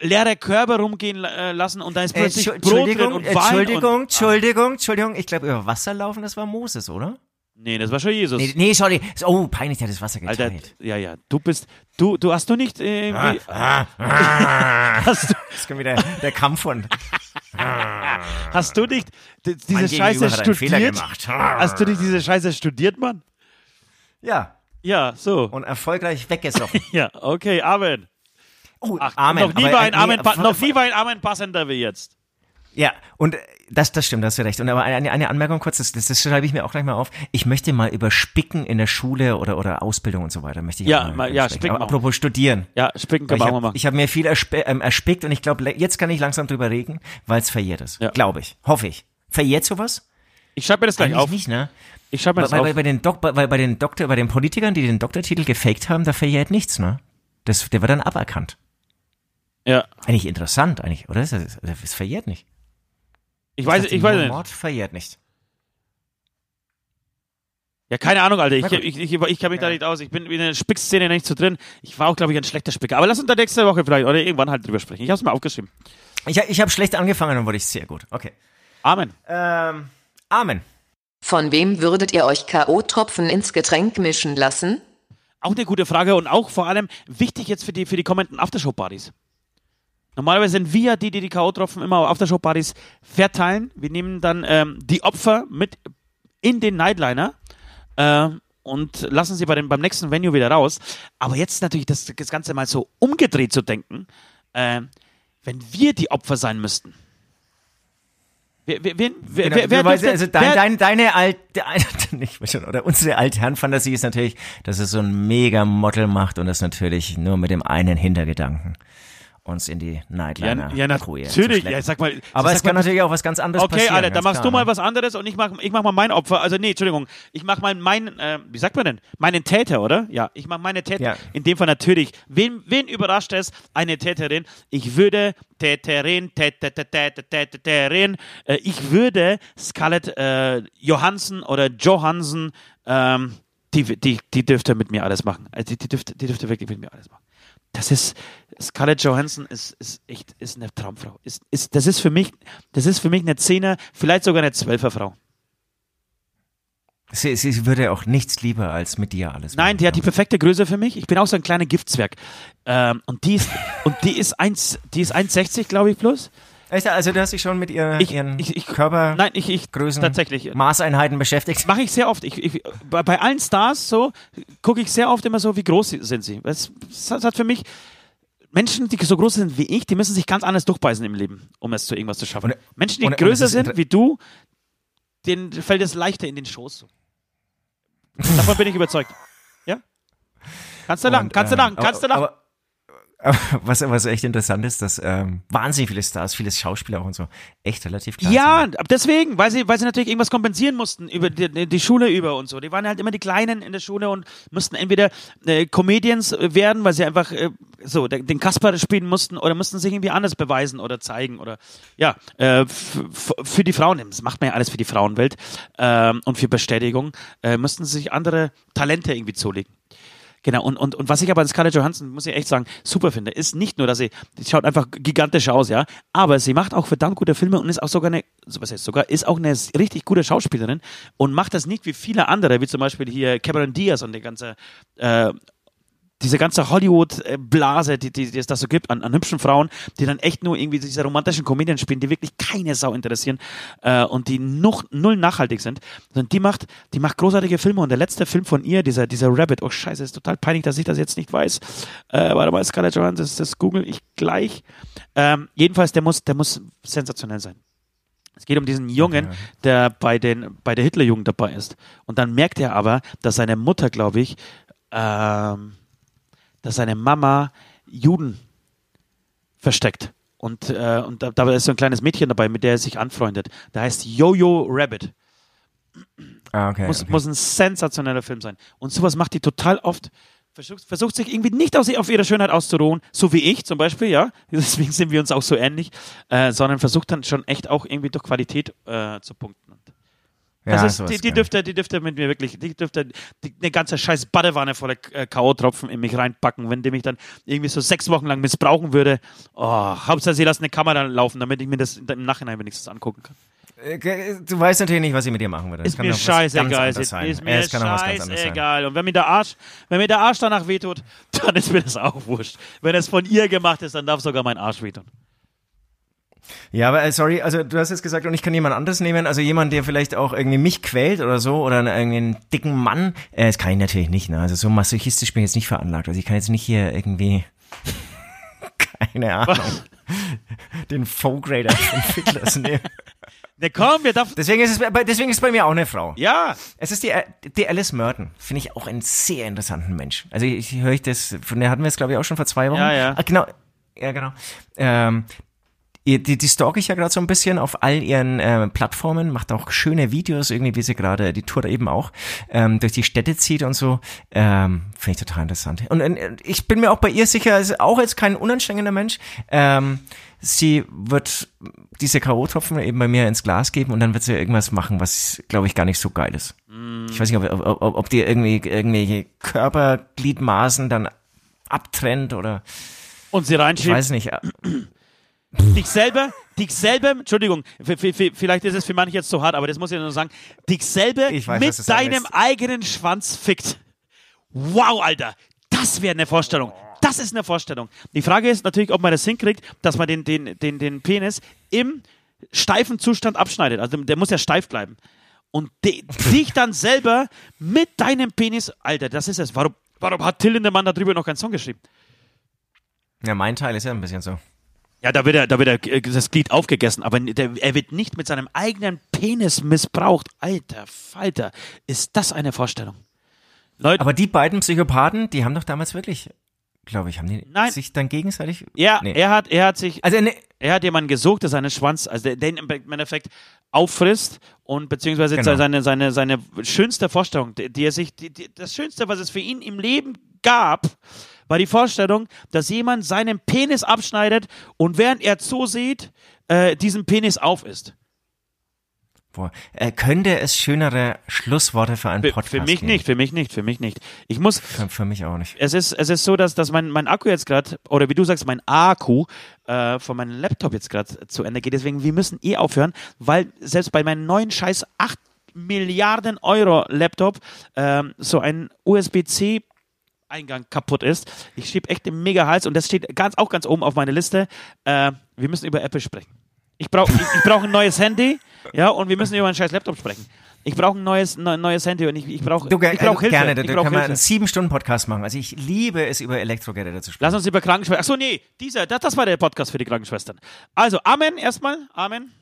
leere Körper rumgehen äh, lassen und da ist Äh, plötzlich Entschu- Brot drin Entschuldigung, und Wein Entschuldigung, und, Entschuldigung, Entschuldigung. Ich glaube, über Wasser laufen, das war Moses, oder? Nee, das war schon Jesus. Nee, nee, sorry. Oh, peinlich, der hat das Wasser Alter, geteilt. ja, ja, du bist, du, du hast du nicht irgendwie, Ah, hast du, Das kommt wieder der Kampf von. Hast du nicht diese Scheiße studiert? Hast du nicht diese Scheiße studiert, Mann? Ja, Ja, so. und erfolgreich weggesoffen. Ja, okay, Amen. Oh, Ach, Amen. Noch nie, aber, war ein äh, Amen, nee, von- noch nie war ein Amen passender wie jetzt. Ja, und äh, das, das stimmt, da hast du recht. Und aber eine, eine Anmerkung kurz, das, das, das schreibe ich mir auch gleich mal auf. Ich möchte mal über Spicken in der Schule oder, oder Ausbildung und so weiter, möchte ich Ja, mal- ja, sprechen. Spicken Aber. Apropos studieren. Ja, spicken Weil können Ich wir auch mal habe machen. hab mir viel erspe ähm, erspickt und ich glaube, jetzt kann ich langsam drüber reden, weil es verjährt ist. Ja. Glaube ich. Hoffe ich. Verjährt sowas? Ich schreibe mir das gleich Eigentlich auf. nicht, ne? Ich schreibe mir Weil, das weil, auf. bei den Dok bei, weil bei den Doktor, bei den Politikern, die den Doktortitel gefaked haben, da verjährt nichts, ne? Das, der wird dann aberkannt. Ja. Eigentlich interessant, eigentlich, oder? Es, es, es verjährt nicht. Ich weiß, ich weiß nicht. Mord verjährt nicht. Ja, keine Ahnung, Alter. Ich, ich, ich, ich kenne mich da nicht aus. Ich bin in der Spick-Szene nicht so drin. Ich war auch, glaube ich, ein schlechter Spicker. Aber lass uns da nächste Woche vielleicht oder irgendwann halt drüber sprechen. Ich habe es mir aufgeschrieben. Ich, ich habe schlecht angefangen und wurde ich sehr gut. Okay. Amen. Ähm, Amen. Von wem würdet ihr euch K.O.-Tropfen ins Getränk mischen lassen? Auch eine gute Frage und auch vor allem wichtig jetzt für die, für die kommenden Aftershow-Partys. Normalerweise sind wir die, die die K.O.-Tropfen immer auf Aftershow-Partys verteilen. Wir nehmen dann ähm, die Opfer mit in den Nightliner äh, und lassen sie bei dem, beim nächsten Venue wieder raus. Aber jetzt natürlich das, das Ganze mal so umgedreht zu denken, äh, wenn wir die Opfer sein müssten. Wer, wer, wer, wer, Genau, wer, wer weil, dürfte- also dein, wer- dein, deine alte, nicht schon, oder unsere Altherrenfantasie ist natürlich, dass es so ein mega Model macht und das natürlich nur mit dem einen Hintergedanken uns in die Nightliner ja, ja, natürlich. Ja, sag mal, Aber es kann mal, natürlich auch was ganz anderes Okay, passieren. Alter, dann machst klar, du mal ne? was anderes und ich mach, ich mach mal mein Opfer. Also nee, Entschuldigung, ich mach mal meinen, äh, wie sagt man denn? Meinen Täter, oder? Ja, ich mach meine Täter. Ja. In dem Fall natürlich. Wen, wen überrascht es? Eine Täterin. Ich würde Täterin, Täter, Täter, Täter, Täterin. Äh, ich würde Scarlett äh, Johansson oder Johansson, ähm, die, die, die dürfte mit mir alles machen. Also die, die, dürfte, die dürfte wirklich mit mir alles machen. Das ist Scarlett Johansson ist, ist echt ist eine Traumfrau. Ist, ist, das ist für mich das ist für mich eine Zehner, vielleicht sogar eine Zwölferfrau. Sie, sie würde auch nichts lieber als mit dir alles Nein, machen. die hat die perfekte Größe für mich. Ich bin auch so ein kleiner Giftzwerg. Ähm, und die ist und die ist 1 die ist 1,60 glaube ich plus. Also du hast dich schon mit ihr, Ich- ihren ich- ich- Körper, Nein, ich ich Größen, tatsächlich Maßeinheiten beschäftigt? mache ich sehr oft. Ich, ich, bei, bei allen Stars so gucke ich sehr oft immer so, wie groß sind sie. Es, es hat für mich Menschen, die so groß sind wie ich, die müssen sich ganz anders durchbeißen im Leben, um es zu irgendwas zu schaffen. Und- Menschen, die und- und größer ist sind wie du, denen fällt es leichter in den Schoß. Davon bin ich überzeugt. Ja? Kannst du lachen, Und, kannst du ähm, lachen, kannst du lachen. Was, was echt interessant ist, dass ähm, wahnsinnig viele Stars, viele Schauspieler auch und so, echt relativ klein Ja, sind. deswegen, weil sie, weil sie natürlich irgendwas kompensieren mussten über die, die Schule über und so. Die waren halt immer die Kleinen in der Schule und mussten entweder äh, Comedians werden, weil sie einfach äh, so den Kasper spielen mussten oder mussten sich irgendwie anders beweisen oder zeigen oder ja, äh, für die Frauen, das macht man ja alles für die Frauenwelt ähm, und für Bestätigung, äh, mussten sie sich andere Talente irgendwie zulegen. Genau, und, und, und was ich aber an Scarlett Johansson, muss ich echt sagen, super finde, ist nicht nur, dass sie, die schaut einfach gigantisch aus, ja, aber sie macht auch verdammt gute Filme und ist auch sogar eine, was heißt sogar, ist auch eine richtig gute Schauspielerin und macht das nicht wie viele andere, wie zum Beispiel hier Cameron Diaz und die ganze, äh, diese ganze Hollywood-Blase, die, die, die es da so gibt, an, an hübschen Frauen, die dann echt nur irgendwie diese romantischen Komödien spielen, die wirklich keine Sau interessieren äh, und die noch, null nachhaltig sind. Sondern die macht, die macht großartige Filme und der letzte Film von ihr, dieser, dieser Rabbit, oh scheiße, ist total peinlich, dass ich das jetzt nicht weiß. Äh, warte mal, Scarlett Johansson, das, das google ich gleich. Ähm, jedenfalls, der muss, der muss sensationell sein. Es geht um diesen Jungen, der bei, den, bei der Hitlerjugend dabei ist. Und dann merkt er aber, dass seine Mutter, glaube ich, ähm, dass seine Mama Juden versteckt. Und, äh, und da, da ist so ein kleines Mädchen dabei, mit der er sich anfreundet. Der heißt Jojo Rabbit. Ah, okay. Muss, okay. muss ein sensationeller Film sein. Und sowas macht die total oft. Versucht, versucht sich irgendwie nicht aus, auf ihre Schönheit auszuruhen, so wie ich zum Beispiel, ja. Deswegen sind wir uns auch so ähnlich, äh, sondern versucht dann schon echt auch irgendwie durch Qualität äh, zu punkten. Ja, das ist, sowas die, die, dürfte, die dürfte mit mir wirklich, die dürfte die, eine ganze scheiß Badewanne voller äh, K.O.-Tropfen in mich reinpacken, wenn die mich dann irgendwie so sechs Wochen lang missbrauchen würde. Oh, Hauptsache sie lassen eine Kamera laufen, damit ich mir das im Nachhinein wenigstens angucken kann. Äh, Du weißt natürlich nicht, was ich mit dir machen würde. Ist mir scheißegal. Ist, ist mir scheißegal. Und wenn mir, der Arsch, wenn mir der Arsch danach wehtut, dann ist mir das auch wurscht. Wenn es von ihr gemacht ist, dann darf sogar mein Arsch wehtun. Ja, aber äh, sorry, also du hast jetzt gesagt, und ich kann jemand anderes nehmen, also jemand, der vielleicht auch irgendwie mich quält oder so, oder einen, einen dicken Mann. Äh, das kann ich natürlich nicht, ne? Also so masochistisch bin ich jetzt nicht veranlagt. Also ich kann jetzt nicht hier irgendwie, keine Ahnung, den Folk-Grader von Fiddlers nehmen. Ne, komm, wir darf. Deswegen ist, es, bei- deswegen ist es bei mir auch eine Frau. Ja, Es ist die, die Alice Merton. Finde ich auch einen sehr interessanten Mensch. Also ich, ich höre ich das, von der hatten wir es glaube ich auch schon vor zwei Wochen. Ja, ja. Ah, genau. Ja, genau. Ähm, ihr- die, die stalke ich ja gerade so ein bisschen auf all ihren äh, Plattformen, macht auch schöne Videos, irgendwie, wie sie gerade die Tour eben auch ähm, durch die Städte zieht und so. Ähm, Finde ich total interessant. Und, äh, ich bin mir auch bei ihr sicher, ist auch jetzt kein unanstrengender Mensch. Ähm, sie wird diese K.O.-Tropfen eben bei mir ins Glas geben und dann wird sie irgendwas machen, was, glaube ich, gar nicht so geil ist. Ich weiß nicht, ob, ob, ob, ob die irgendwie irgendwelche Körpergliedmaßen dann abtrennt oder und sie ich reinschiebt. weiß nicht. Dich selber, dich selber, Entschuldigung, vielleicht ist es für manche jetzt zu hart, aber das muss ich nur sagen, dich selber weiß, mit deinem eigenen Schwanz fickt. Wow, Alter, das wäre eine Vorstellung. Das ist eine Vorstellung. Die Frage ist natürlich, ob man das hinkriegt, dass man den, den, den, den Penis im steifen Zustand abschneidet. Also der muss ja steif bleiben. Und dich dann selber mit deinem Penis, Alter, das ist es. Warum, warum hat Till Lindemann darüber noch keinen Song geschrieben? Ja, mein Teil ist ja ein bisschen so. Ja, da wird er, da wird er äh, das Glied aufgegessen, aber der, er wird nicht mit seinem eigenen Penis missbraucht. Alter Falter, ist das eine Vorstellung? Leute, Aber die beiden Psychopathen, die haben doch damals wirklich, glaube ich, haben die Nein. sich dann gegenseitig. ja, nee. er hat, er hat sich, Also ne, er hat jemanden gesucht, der seinen Schwanz, also den im Endeffekt auffrisst und beziehungsweise Genau. seine, seine, seine schönste Vorstellung, die, die er sich, die, die, das Schönste, was es für ihn im Leben gab, war die Vorstellung, dass jemand seinen Penis abschneidet und während er zusieht, äh, diesen Penis aufisst. boah, äh, könnte es schönere Schlussworte für einen Für, Podcast für mich geben? nicht, für mich nicht, für mich nicht. Ich muss, Für, für mich auch nicht. es ist, es ist so, dass, dass mein, mein Akku jetzt gerade, oder wie du sagst, mein Akku äh, von meinem Laptop jetzt gerade zu Ende geht. Deswegen, wir müssen eh aufhören, weil selbst bei meinem neuen Scheiß 8 Milliarden Euro Laptop ähm, so ein USB-C Eingang kaputt ist. Ich schieb echt den mega Hals und das steht ganz, auch ganz oben auf meiner Liste. Äh, wir müssen über Apple sprechen. Ich brauche ich, ich brauch ein neues Handy, ja, und wir müssen über einen scheiß Laptop sprechen. Ich brauche ein neues, ne, neues Handy und ich, ich brauche ich brauch äh, Hilfe. gerne, da ich brauch Hilfe. einen sieben Stunden Podcast machen. Also ich liebe es, über Elektrogeräte zu sprechen. Lass uns über Krankenschwestern. Achso, nee, dieser, das, das war der Podcast für die Krankenschwestern. Also, Amen erstmal. Amen.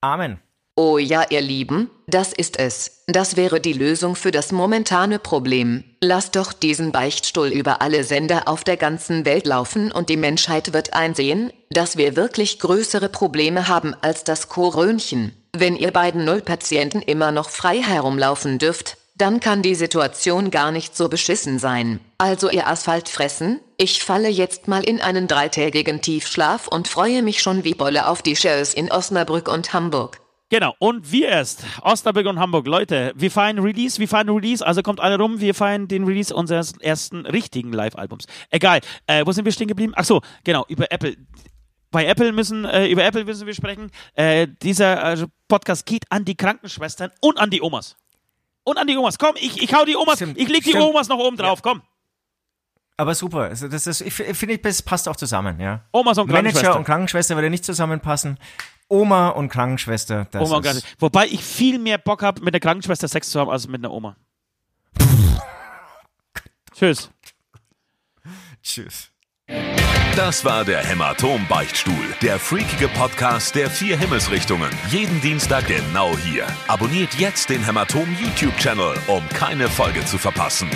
Amen. Oh ja, ihr Lieben, das ist es. Das wäre die Lösung für das momentane Problem. Lasst doch diesen Beichtstuhl über alle Sender auf der ganzen Welt laufen und die Menschheit wird einsehen, dass wir wirklich größere Probleme haben als das Korönchen. Wenn ihr beiden Nullpatienten immer noch frei herumlaufen dürft, dann kann die Situation gar nicht so beschissen sein. Also ihr Asphalt fressen, ich falle jetzt mal in einen dreitägigen Tiefschlaf und freue mich schon wie Bolle auf die Shows in Osnabrück und Hamburg. Genau, und wir erst, Osnabrück und Hamburg. Leute, wir feiern Release, wir feiern Release, also kommt alle rum, wir feiern den Release unseres ersten richtigen Live-Albums. Egal, äh, wo sind wir stehen geblieben? Ach so, genau, über Apple. Bei Apple müssen, äh, über Apple müssen wir sprechen. Äh, dieser äh, Podcast geht an die Krankenschwestern und an die Omas. Und an die Omas. Komm, ich, ich hau die Omas, Stimmt, ich leg die stimmt. Omas noch oben drauf, komm. Aber super. Also das ist, ich finde, das passt auch zusammen, ja. Omas und Manager Krankenschwestern. und Krankenschwester würde nicht zusammenpassen. Oma und Krankenschwester, das Oma und ist... Krankenschwester. Wobei ich viel mehr Bock habe, mit der Krankenschwester Sex zu haben, als mit einer Oma. Tschüss. Tschüss. Das war der Hämatom-Beichtstuhl, der freakige Podcast der vier Himmelsrichtungen. Jeden Dienstag genau hier. Abonniert jetzt den Hämatom-YouTube-Channel, um keine Folge zu verpassen.